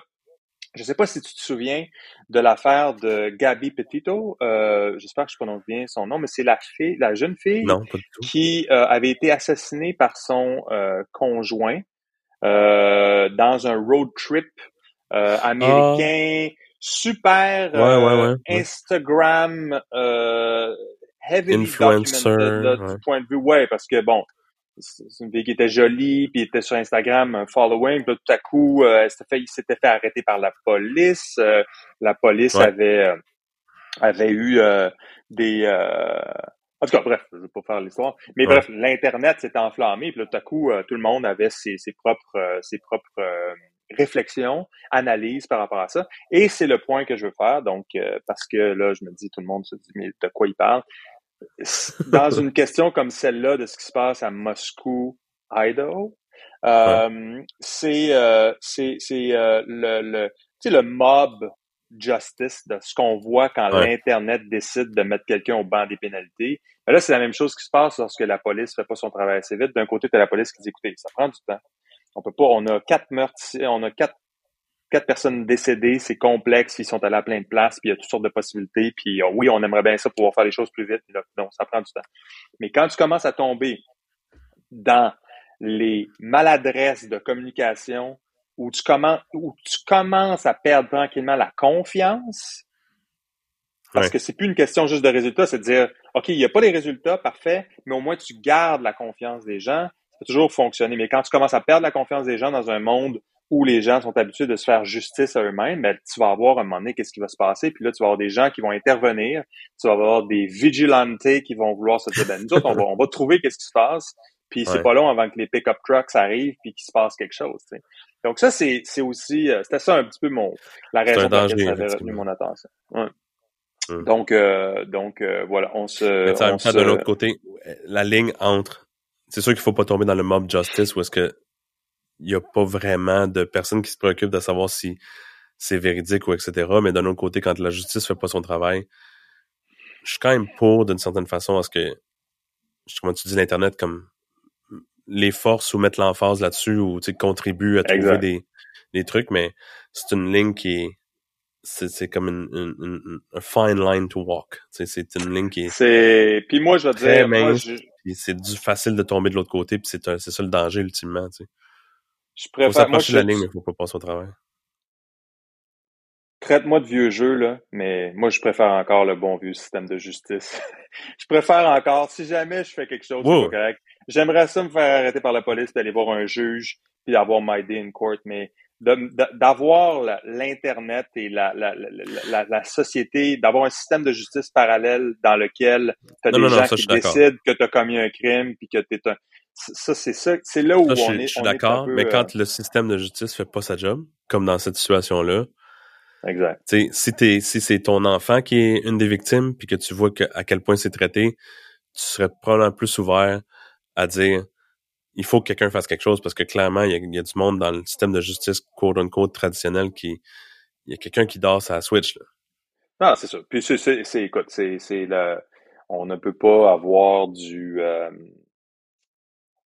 je ne sais pas si tu te souviens de l'affaire de Gabi Petito. Euh, J'espère que je prononce bien son nom, mais c'est la fille, la jeune fille qui euh, avait été assassinée par son euh, conjoint dans un road trip euh, américain, ah. super Instagram heavy influencer du point de vue, ouais, parce que bon, c'est une fille qui était jolie, puis était sur Instagram, un following, puis tout à coup, euh, il s'était fait arrêter par la police. Euh, la police avait euh, avait eu euh, des en tout cas, bref, je ne vais pas faire l'histoire. Mais bref, l'Internet s'est enflammé, puis tout à coup, tout le monde avait ses, ses propres ses propres réflexions, analyses par rapport à ça. Et c'est le point que je veux faire, donc parce que là, je me dis, tout le monde se dit, mais de quoi il parle? dans une question comme celle-là de ce qui se passe à Moscou, Idaho, euh, c'est euh, c'est euh, le le le mob justice de ce qu'on voit quand l'internet décide de mettre quelqu'un au banc des pénalités. là c'est la même chose qui se passe lorsque la police fait pas son travail assez vite. D'un côté tu as la police qui dit écoutez ça prend du temps. On peut pas on a quatre meurtres on a quatre quatre personnes décédées, c'est complexe, ils sont allés à plein de places, puis il y a toutes sortes de possibilités, puis euh, oui, on aimerait bien ça pouvoir faire les choses plus vite, donc ça prend du temps. Mais quand tu commences à tomber dans les maladresses de communication, où tu commences, où tu commences à perdre tranquillement la confiance, parce que c'est plus une question juste de résultats, c'est de dire, OK, il n'y a pas les résultats, parfait, mais au moins tu gardes la confiance des gens, ça peut toujours fonctionner. Mais quand tu commences à perdre la confiance des gens dans un monde où les gens sont habitués de se faire justice à eux-mêmes, ben, tu vas avoir un moment donné qu'est-ce qui va se passer, puis là, tu vas avoir des gens qui vont intervenir, tu vas avoir des vigilantes qui vont vouloir se dire, ben, nous autres, on va, on va trouver qu'est-ce qui se passe, puis c'est pas long avant que les pick-up trucks arrivent puis qu'il se passe quelque chose, Donc ça, c'est, c'est aussi, euh, c'était ça un petit peu mon, la raison pour laquelle ça avait retenu mon attention. Donc, euh, donc euh, voilà, on se... Mais on se... de l'autre côté, la ligne entre... C'est sûr qu'il faut pas tomber dans le mob justice où est-ce que il n'y a pas vraiment de personnes qui se préoccupent de savoir si c'est véridique ou etc. Mais d'un autre côté, quand la justice fait pas son travail, je suis quand même pour, d'une certaine façon, à ce que, comment tu dis, l'Internet, comme les forces ou mettre l'emphase là-dessus ou contribuent à trouver des, des trucs, mais c'est une ligne qui est c'est comme une, une, fine line to walk. C'est une ligne qui est. C'est. Puis moi, je vais dire. Moi, C'est du facile de tomber de l'autre côté, puis c'est ça le danger ultimement. Tu sais. Je préfère. Moi, je... la ligne, mais faut pas passer au travail. Traite-moi de vieux jeu, là, mais moi, je préfère encore le bon vieux système de justice. je préfère encore, si jamais je fais quelque chose de correct, j'aimerais ça me faire arrêter par la police, d'aller voir un juge, puis d'avoir my day in court, mais d'avoir l'Internet et la, la, la, la société, d'avoir un système de justice parallèle dans lequel tu as des gens qui décident que tu as commis un crime, puis que tu es un ça, c'est ça, c'est là où on je, est. Je suis d'accord, mais quand euh, le système de justice fait pas sa job, comme dans cette situation-là, exact. si t'es, si c'est ton enfant qui est une des victimes, puis que tu vois que, à quel point c'est traité, tu serais probablement plus ouvert à dire, il faut que quelqu'un fasse quelque chose parce que clairement, il y a, du monde dans le système de justice quote unquote traditionnel qui, il y a quelqu'un qui dort sa switch. Là. Ah, c'est ça. Puis c'est, écoute, c'est, c'est le, on ne peut pas avoir du, euh,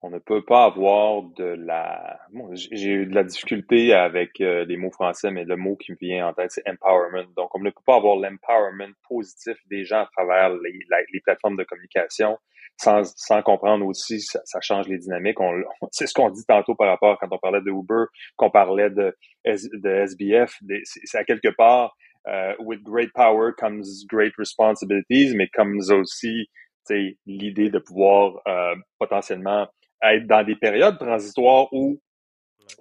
on ne peut pas avoir de la. j'ai eu de la difficulté avec euh, les mots français, mais le mot qui me vient en tête, c'est empowerment. Donc, on ne peut pas avoir l'empowerment positif des gens à travers les, plateformes de communication sans, sans comprendre aussi ça, ça change les dynamiques. On, c'est ce qu'on dit tantôt par rapport quand on parlait de Uber, qu'on parlait de, de SBF. C'est à quelque part, euh, with great power comes great responsibilities, mais comes aussi l'idée de pouvoir euh, potentiellement être dans des périodes transitoires où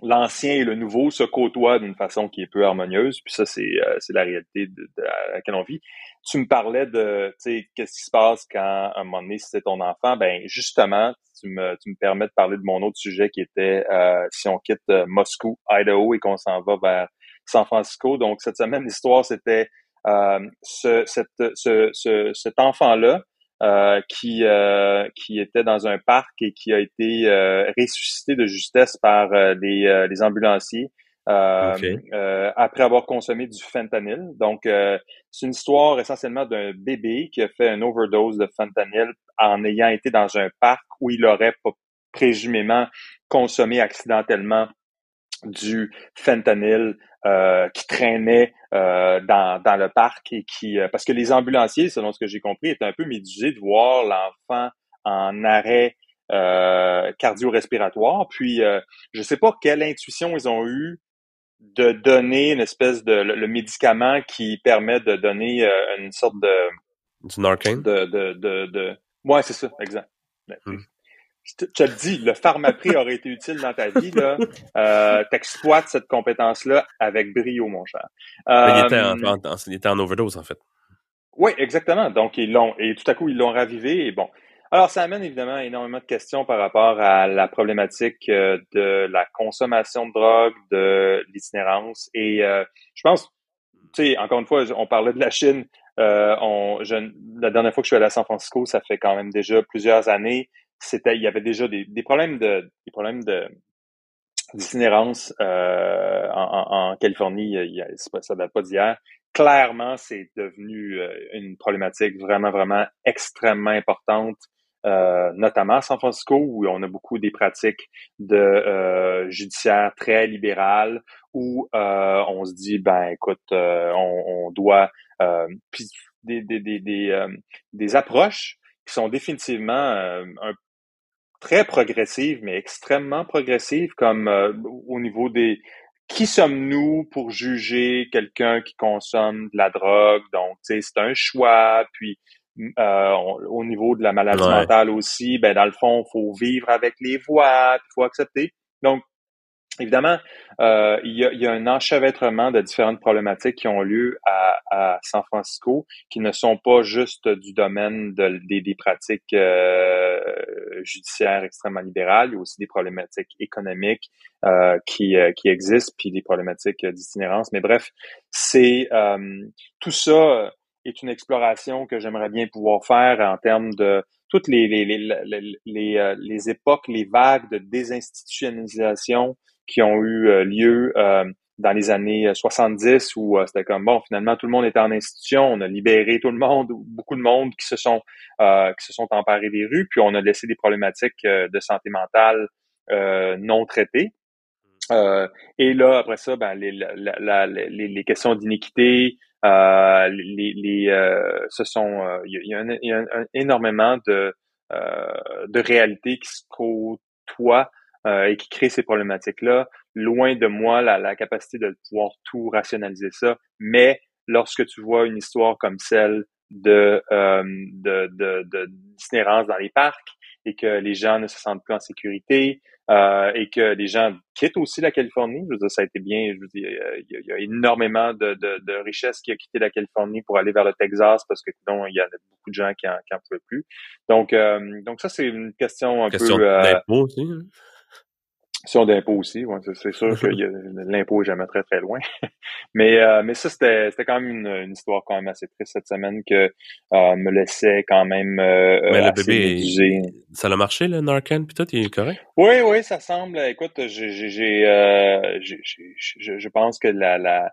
l'ancien et le nouveau se côtoient d'une façon qui est peu harmonieuse. Puis ça, c'est euh, la réalité de, à laquelle on vit. Tu me parlais de, tu sais, qu'est-ce qui se passe quand, à un moment donné, si c'est ton enfant? Ben justement, tu me, tu me permets de parler de mon autre sujet qui était euh, si on quitte euh, Moscou, Idaho et qu'on s'en va vers San Francisco. Donc cette semaine, l'histoire c'était ce, ce, cet enfant-là euh, qui euh, qui était dans un parc et qui a été euh, ressuscité de justesse par les, les ambulanciers après avoir consommé du fentanyl. Donc c'est une histoire essentiellement d'un bébé qui a fait une overdose de fentanyl en ayant été dans un parc où il aurait présumément consommé accidentellement du fentanyl euh, qui traînait euh, dans, dans le parc et qui euh, parce que les ambulanciers, selon ce que j'ai compris, étaient un peu médusés de voir l'enfant en arrêt cardio-respiratoire. Puis je sais pas quelle intuition ils ont eu de donner une espèce de le, médicament qui permet de donner une sorte de du Narcan. De, de, de, de... Ouais, c'est ça, exact. Hmm je te, le dis, le pharmaprix aurait été utile dans ta vie. Là. Euh, T'exploites cette compétence-là avec brio, mon cher. il, était en, euh, il, était en, overdose, en fait. Oui, exactement. Donc, ils l'ont, et tout à coup, ils l'ont ravivé. Et bon. Alors, ça amène évidemment énormément de questions par rapport à la problématique euh, de la consommation de drogue, de l'itinérance. Et euh, je pense, tu sais, encore une fois, on parlait de la Chine. On, je, la dernière fois que je suis allé à San Francisco, ça fait quand même déjà plusieurs années c'était, il y avait déjà des, des problèmes de, des problèmes de d'itinérance euh, en, en, Californie. Il y a, ça date pas d'hier. Clairement, c'est devenu euh, une problématique vraiment, vraiment extrêmement importante. Euh, notamment à San Francisco, où on a beaucoup des pratiques de euh, judiciaires très libérales, où euh, on se dit, ben écoute, euh, on, on, doit des, des, des, des, approches qui sont définitivement un très progressive, mais extrêmement progressive, comme euh, au niveau des qui sommes-nous pour juger quelqu'un qui consomme de la drogue? Donc, c'est un choix. Puis, euh, au niveau de la maladie mentale aussi, ben dans le fond, faut vivre avec les voix, il faut accepter. Donc, Évidemment, euh, il, y a, y a, un enchevêtrement de différentes problématiques qui ont lieu à, à San Francisco, qui ne sont pas juste du domaine de, des, des, pratiques euh, judiciaires extrêmement libérales, il y a aussi des problématiques économiques euh, qui, euh, qui existent, puis des problématiques d'itinérance. Mais bref, c'est euh, tout ça est une exploration que j'aimerais bien pouvoir faire en termes de toutes les, les, les, les, les, euh, les époques, les vagues de désinstitutionnalisation qui ont eu euh, lieu euh, dans les années 70 où euh, c'était comme bon finalement tout le monde était en institution, on a libéré tout le monde, beaucoup de monde qui se sont qui se sont emparés des rues, puis on a laissé des problématiques de santé mentale non traitées. et là après ça, ben les, les, les questions d'iniquité, les, les ce sont il y a, y a énormément de de réalités qui se côtoient euh, et qui crée ces problématiques-là. Loin de moi la, la, capacité de pouvoir tout rationaliser ça, mais lorsque tu vois une histoire comme celle de euh, de, de, d'itinérance dans les parcs et que les gens ne se sentent plus en sécurité euh, et que les gens quittent aussi la Californie. Je veux dire, ça a été bien. Je veux dire, il y a, énormément de, de, de richesses qui a quitté la Californie pour aller vers le Texas parce que non, il y a beaucoup de gens qui en, qui en pouvaient plus. Donc, euh, donc ça c'est une question un question peu. Euh, aussi. Hein? Question d'impôt aussi, ouais, c'est sûr que l'impôt est jamais très très loin. mais euh, mais ça c'était c'était quand même une, une, histoire quand même assez triste cette semaine que euh, me laissait quand même euh, mais le bébé ça a marché le Narcan puis tout il est correct? Oui oui ça semble. Écoute j'ai j'ai euh, je pense que la la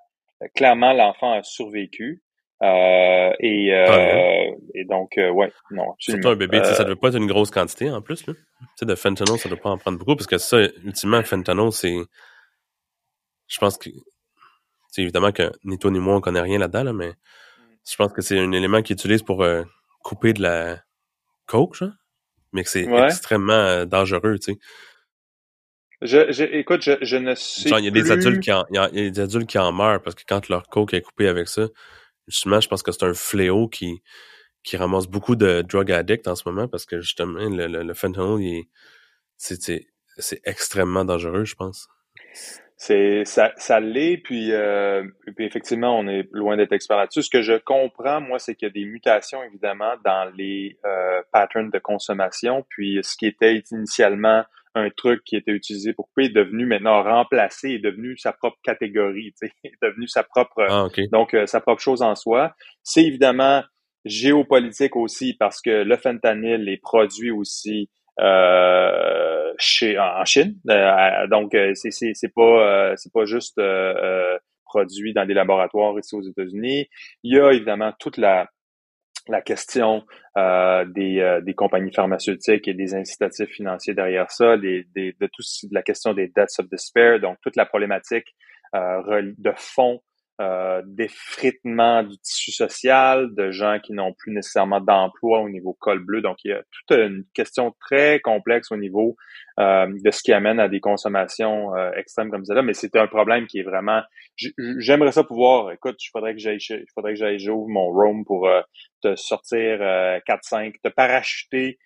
clairement l'enfant a survécu. Euh, et, euh, et donc, euh, ouais, non. Surtout un bébé, ça devait pas être une grosse quantité en plus. Là. sais, de fentanyl, ça doit pas en prendre beaucoup parce que ça, ultimement, fentanyl, c'est. Je pense que. C'est évidemment que ni toi ni moi, on connaît rien là-dedans, là, mais je pense que c'est un élément qu'ils utilisent pour couper de la coke, genre, mais que c'est extrêmement dangereux, tu sais. Je, je, écoute, je, je ne sais il y a des adultes qui en, il y a des adultes qui en meurent parce que quand leur coke est coupée avec ça, justement, je pense que c'est un fléau qui, qui ramasse beaucoup de drug addicts en ce moment parce que justement, le, le, fentanyl, c'est extrêmement dangereux, je pense. C'est ça, ça l'est, puis, euh, puis effectivement, on est loin d'être expert là-dessus. Ce que je comprends, moi, c'est qu'il y a des mutations, évidemment, dans les euh, patterns de consommation. Puis ce qui était initialement un truc qui était utilisé pour couper est devenu maintenant remplacé, est devenu sa propre catégorie, est devenu sa propre ah, donc euh, sa propre chose en soi. C'est évidemment géopolitique aussi parce que le fentanyl est produit aussi euh, chez en Chine. Euh, donc euh, c'est c'est pas c'est pas juste produit dans des laboratoires ici aux États-Unis. Il y a évidemment toute la la question euh, des, des compagnies pharmaceutiques et des incitatifs financiers derrière ça, des, de la question des debts of despair, donc toute la problématique euh, de fond euh, d'effritement du tissu social, de gens qui n'ont plus nécessairement d'emploi au niveau col bleu. Donc, il y a toute une question très complexe au niveau euh, de ce qui amène à des consommations euh, extrêmes comme celle-là. Mais c'est un problème qui est vraiment... J'aimerais ça pouvoir... Écoute, il faudrait que j'aille il faudrait que j'aille j'ouvre mon Roam pour te sortir 4-5, te parachuter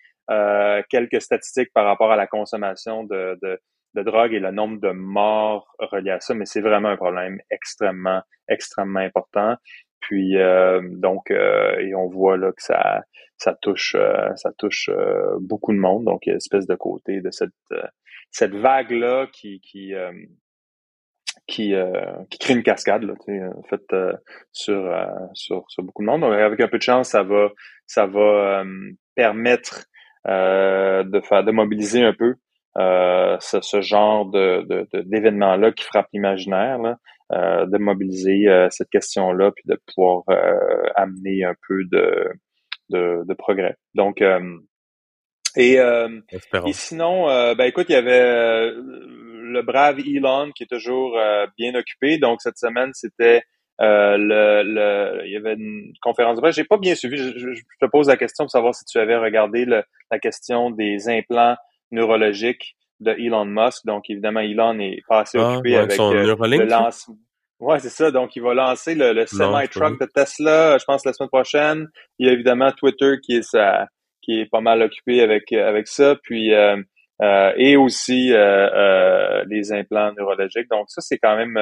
quelques statistiques par rapport à la consommation de, de de drogue et le nombre de morts reliés à ça, mais c'est vraiment un problème extrêmement, extrêmement important. Puis euh, donc, euh, et on voit là que ça, ça touche, euh, ça touche beaucoup de monde. Donc, il y a une espèce de côté de cette, cette vague là qui, qui, qui, qui crée une cascade là, en fait, sur, sur, sur beaucoup de monde. Donc, avec un peu de chance, ça va, ça va permettre de faire, de mobiliser un peu euh, ce, genre de, d'événement-là qui frappe l'imaginaire, euh, de mobiliser euh, cette question-là, puis de pouvoir amener un peu de, de, progrès. Donc, et, et, sinon, ben écoute, il y avait le brave Elon qui est toujours bien occupé. Donc, cette semaine, c'était le, le, il y avait une conférence de presse. J'ai pas bien suivi. Je, te pose la question pour savoir si tu avais regardé la question des implants neurologique de Elon Musk. Donc, évidemment, Elon est pas assez ah, occupé avec euh, le lancement. Ouais, c'est ça. Donc, il va lancer le, semi-truck de Tesla, je pense, la semaine prochaine. Il y a évidemment Twitter qui est qui est pas mal occupé avec avec ça. Puis euh, euh, et aussi les implants neurologiques. Donc, ça, c'est quand même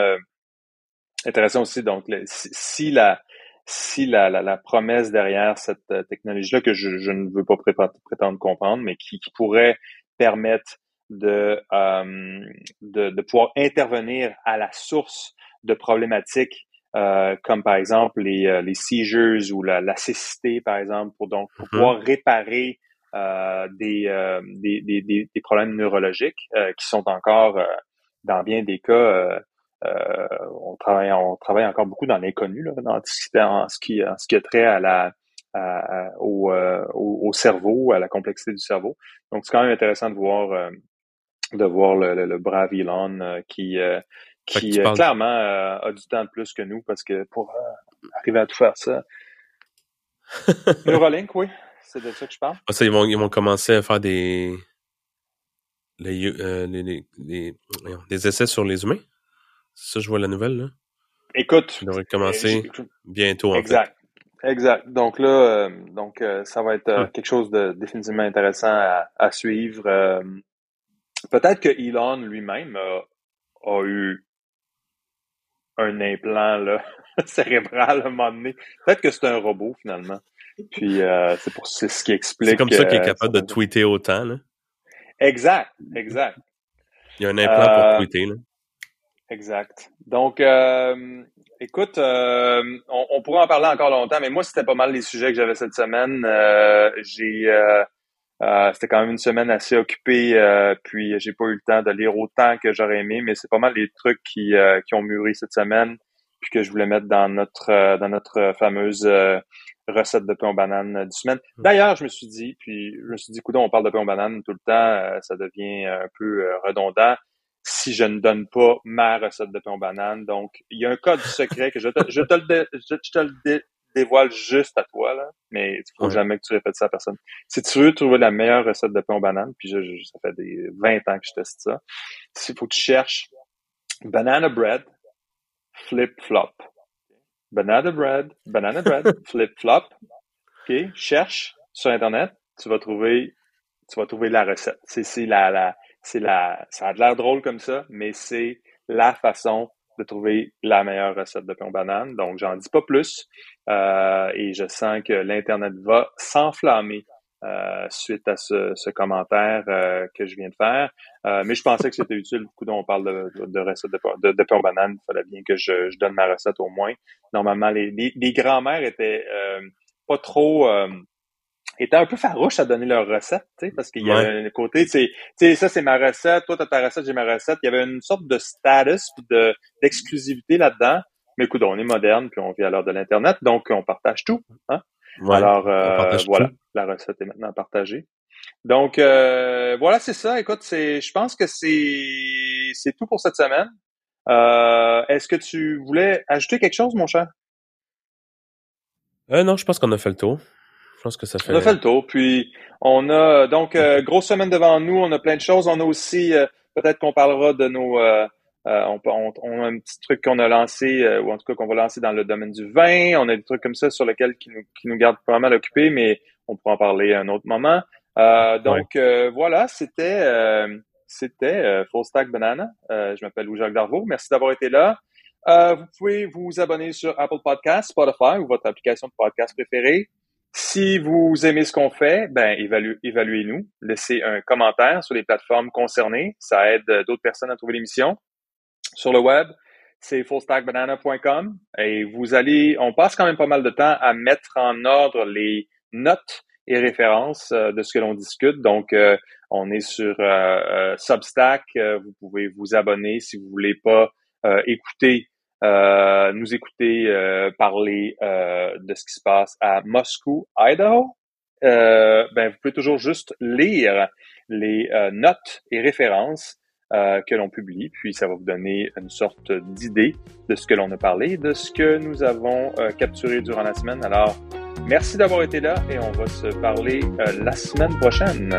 intéressant aussi. Donc, si la si la, la, promesse derrière cette technologie-là, que je, je, ne veux pas prétendre comprendre, mais qui, qui pourrait permettre de, euh, de, de, pouvoir intervenir à la source de problématiques euh, comme par exemple les, euh, les seizures ou la, la cécité, par exemple, pour donc pour mm-hmm. pouvoir réparer euh, des, des, des, des, problèmes neurologiques qui sont encore, dans bien des cas, on travaille on travaille encore beaucoup dans l'inconnu, en ce qui en ce qui a trait à la au, au, cerveau, à la complexité du cerveau. Donc c'est quand même intéressant de voir de voir le, le, brave Elon euh, qui, euh, qui euh, clairement a du temps de plus que nous parce que pour arriver à tout faire ça. Neuralink, oui, c'est de ça que je parle. Ah, ça, ils, vont, ils vont commencer à faire des, les, les, les, des essais sur les humains. C'est ça, je vois la nouvelle, là. Écoute. Ils devraient commencer bientôt, en exact. Exact. Donc là, donc ça va être quelque chose de définitivement intéressant à, à suivre. Peut-être que Elon lui-même a, eu un implant là, cérébral à un moment donné. Peut-être que c'est un robot finalement. Puis euh, c'est pour c'est ce qui explique. C'est comme ça qu'il est capable de tweeter autant là. Exact, exact. Il y a un implant pour euh, tweeter là. Exact. Donc, euh, écoute, on, on, pourrait en parler encore longtemps, mais moi c'était pas mal les sujets que j'avais cette semaine. j'ai euh, c'était quand même une semaine assez occupée, euh, puis j'ai pas eu le temps de lire autant que j'aurais aimé, mais c'est pas mal les trucs qui, euh, qui ont mûri cette semaine, puis que je voulais mettre dans notre dans notre fameuse recette de pain aux bananes du semaine. Hmm. D'ailleurs, je me suis dit, puis je me suis dit, écoute, on parle de pain aux bananes tout le temps, ça devient un peu redondant si je ne donne pas ma recette de pain aux bananes. Donc, il y a un code secret que je te, je te le, je, te le dévoile juste à toi, là, mais il faut jamais que tu répètes ça à personne. Si tu veux trouver la meilleure recette de pain aux bananes, puis je, ça fait des 20 ans que je teste ça, il faut que tu cherches banana bread, flip-flop. Banana bread, banana bread, flip-flop. OK? Cherche sur Internet, tu vas trouver, tu vas trouver la recette. C'est, la, la, c'est la, ça a de l'air drôle comme ça, mais c'est la façon de trouver la meilleure recette de pain aux bananes. Donc, j'en dis pas plus. Euh, et je sens que l'Internet va s'enflammer euh, suite à ce, commentaire euh, que je viens de faire. mais je pensais que c'était utile. Dont on parle de, de recette de, de, pain aux bananes. Il fallait bien que je, donne ma recette au moins. Normalement, les, les, les grands-mères étaient pas trop étaient un peu farouches à donner leur recette, tu sais, parce qu'il y a un côté, tu sais, ça c'est ma recette, toi t'as ta recette, j'ai ma recette. Il y avait une sorte de status, de d'exclusivité là-dedans. Mais écoute, on est moderne, puis on vit à l'heure de l'internet, donc on partage tout. Hein? Alors euh, voilà, la recette est maintenant partagée. Donc euh, voilà, c'est ça. Écoute, c'est, je pense que c'est c'est tout pour cette semaine. Euh, est-ce que tu voulais ajouter quelque chose, mon cher? Euh, non, je pense qu'on a fait le tour pense que ça fait. On a fait le tour. Puis on a donc euh, grosse semaine devant nous. On a plein de choses. On a aussi euh, peut-être qu'on parlera de nos. Euh, on, on, a un petit truc qu'on a lancé, ou en tout cas qu'on va lancer dans le domaine du vin. On a des trucs comme ça sur lesquels qui nous, qui nous gardent pas mal occupés, mais on pourra en parler à un autre moment. donc voilà, c'était c'était Full Stack Banana. je m'appelle Louis-Jacques Darvaux. Merci d'avoir été là. vous pouvez vous abonner sur Apple Podcasts, Spotify ou votre application de podcast préférée. Si vous aimez ce qu'on fait, ben évaluez-nous, laissez un commentaire sur les plateformes concernées, ça aide d'autres personnes à trouver l'émission. Sur le web, c'est fullstackbanana.com et vous allez, on passe quand même pas mal de temps à mettre en ordre les notes et références euh, de ce que l'on discute. Donc, euh, on est sur euh, Substack. vous pouvez vous abonner si vous voulez pas écouter euh, nous écouter euh, parler euh, de ce qui se passe à Moscou, Idaho, ben, vous pouvez toujours juste lire les notes et références que l'on publie, puis ça va vous donner une sorte d'idée de ce que l'on a parlé, de ce que nous avons capturé durant la semaine. Alors, merci d'avoir été là et on va se parler la semaine prochaine.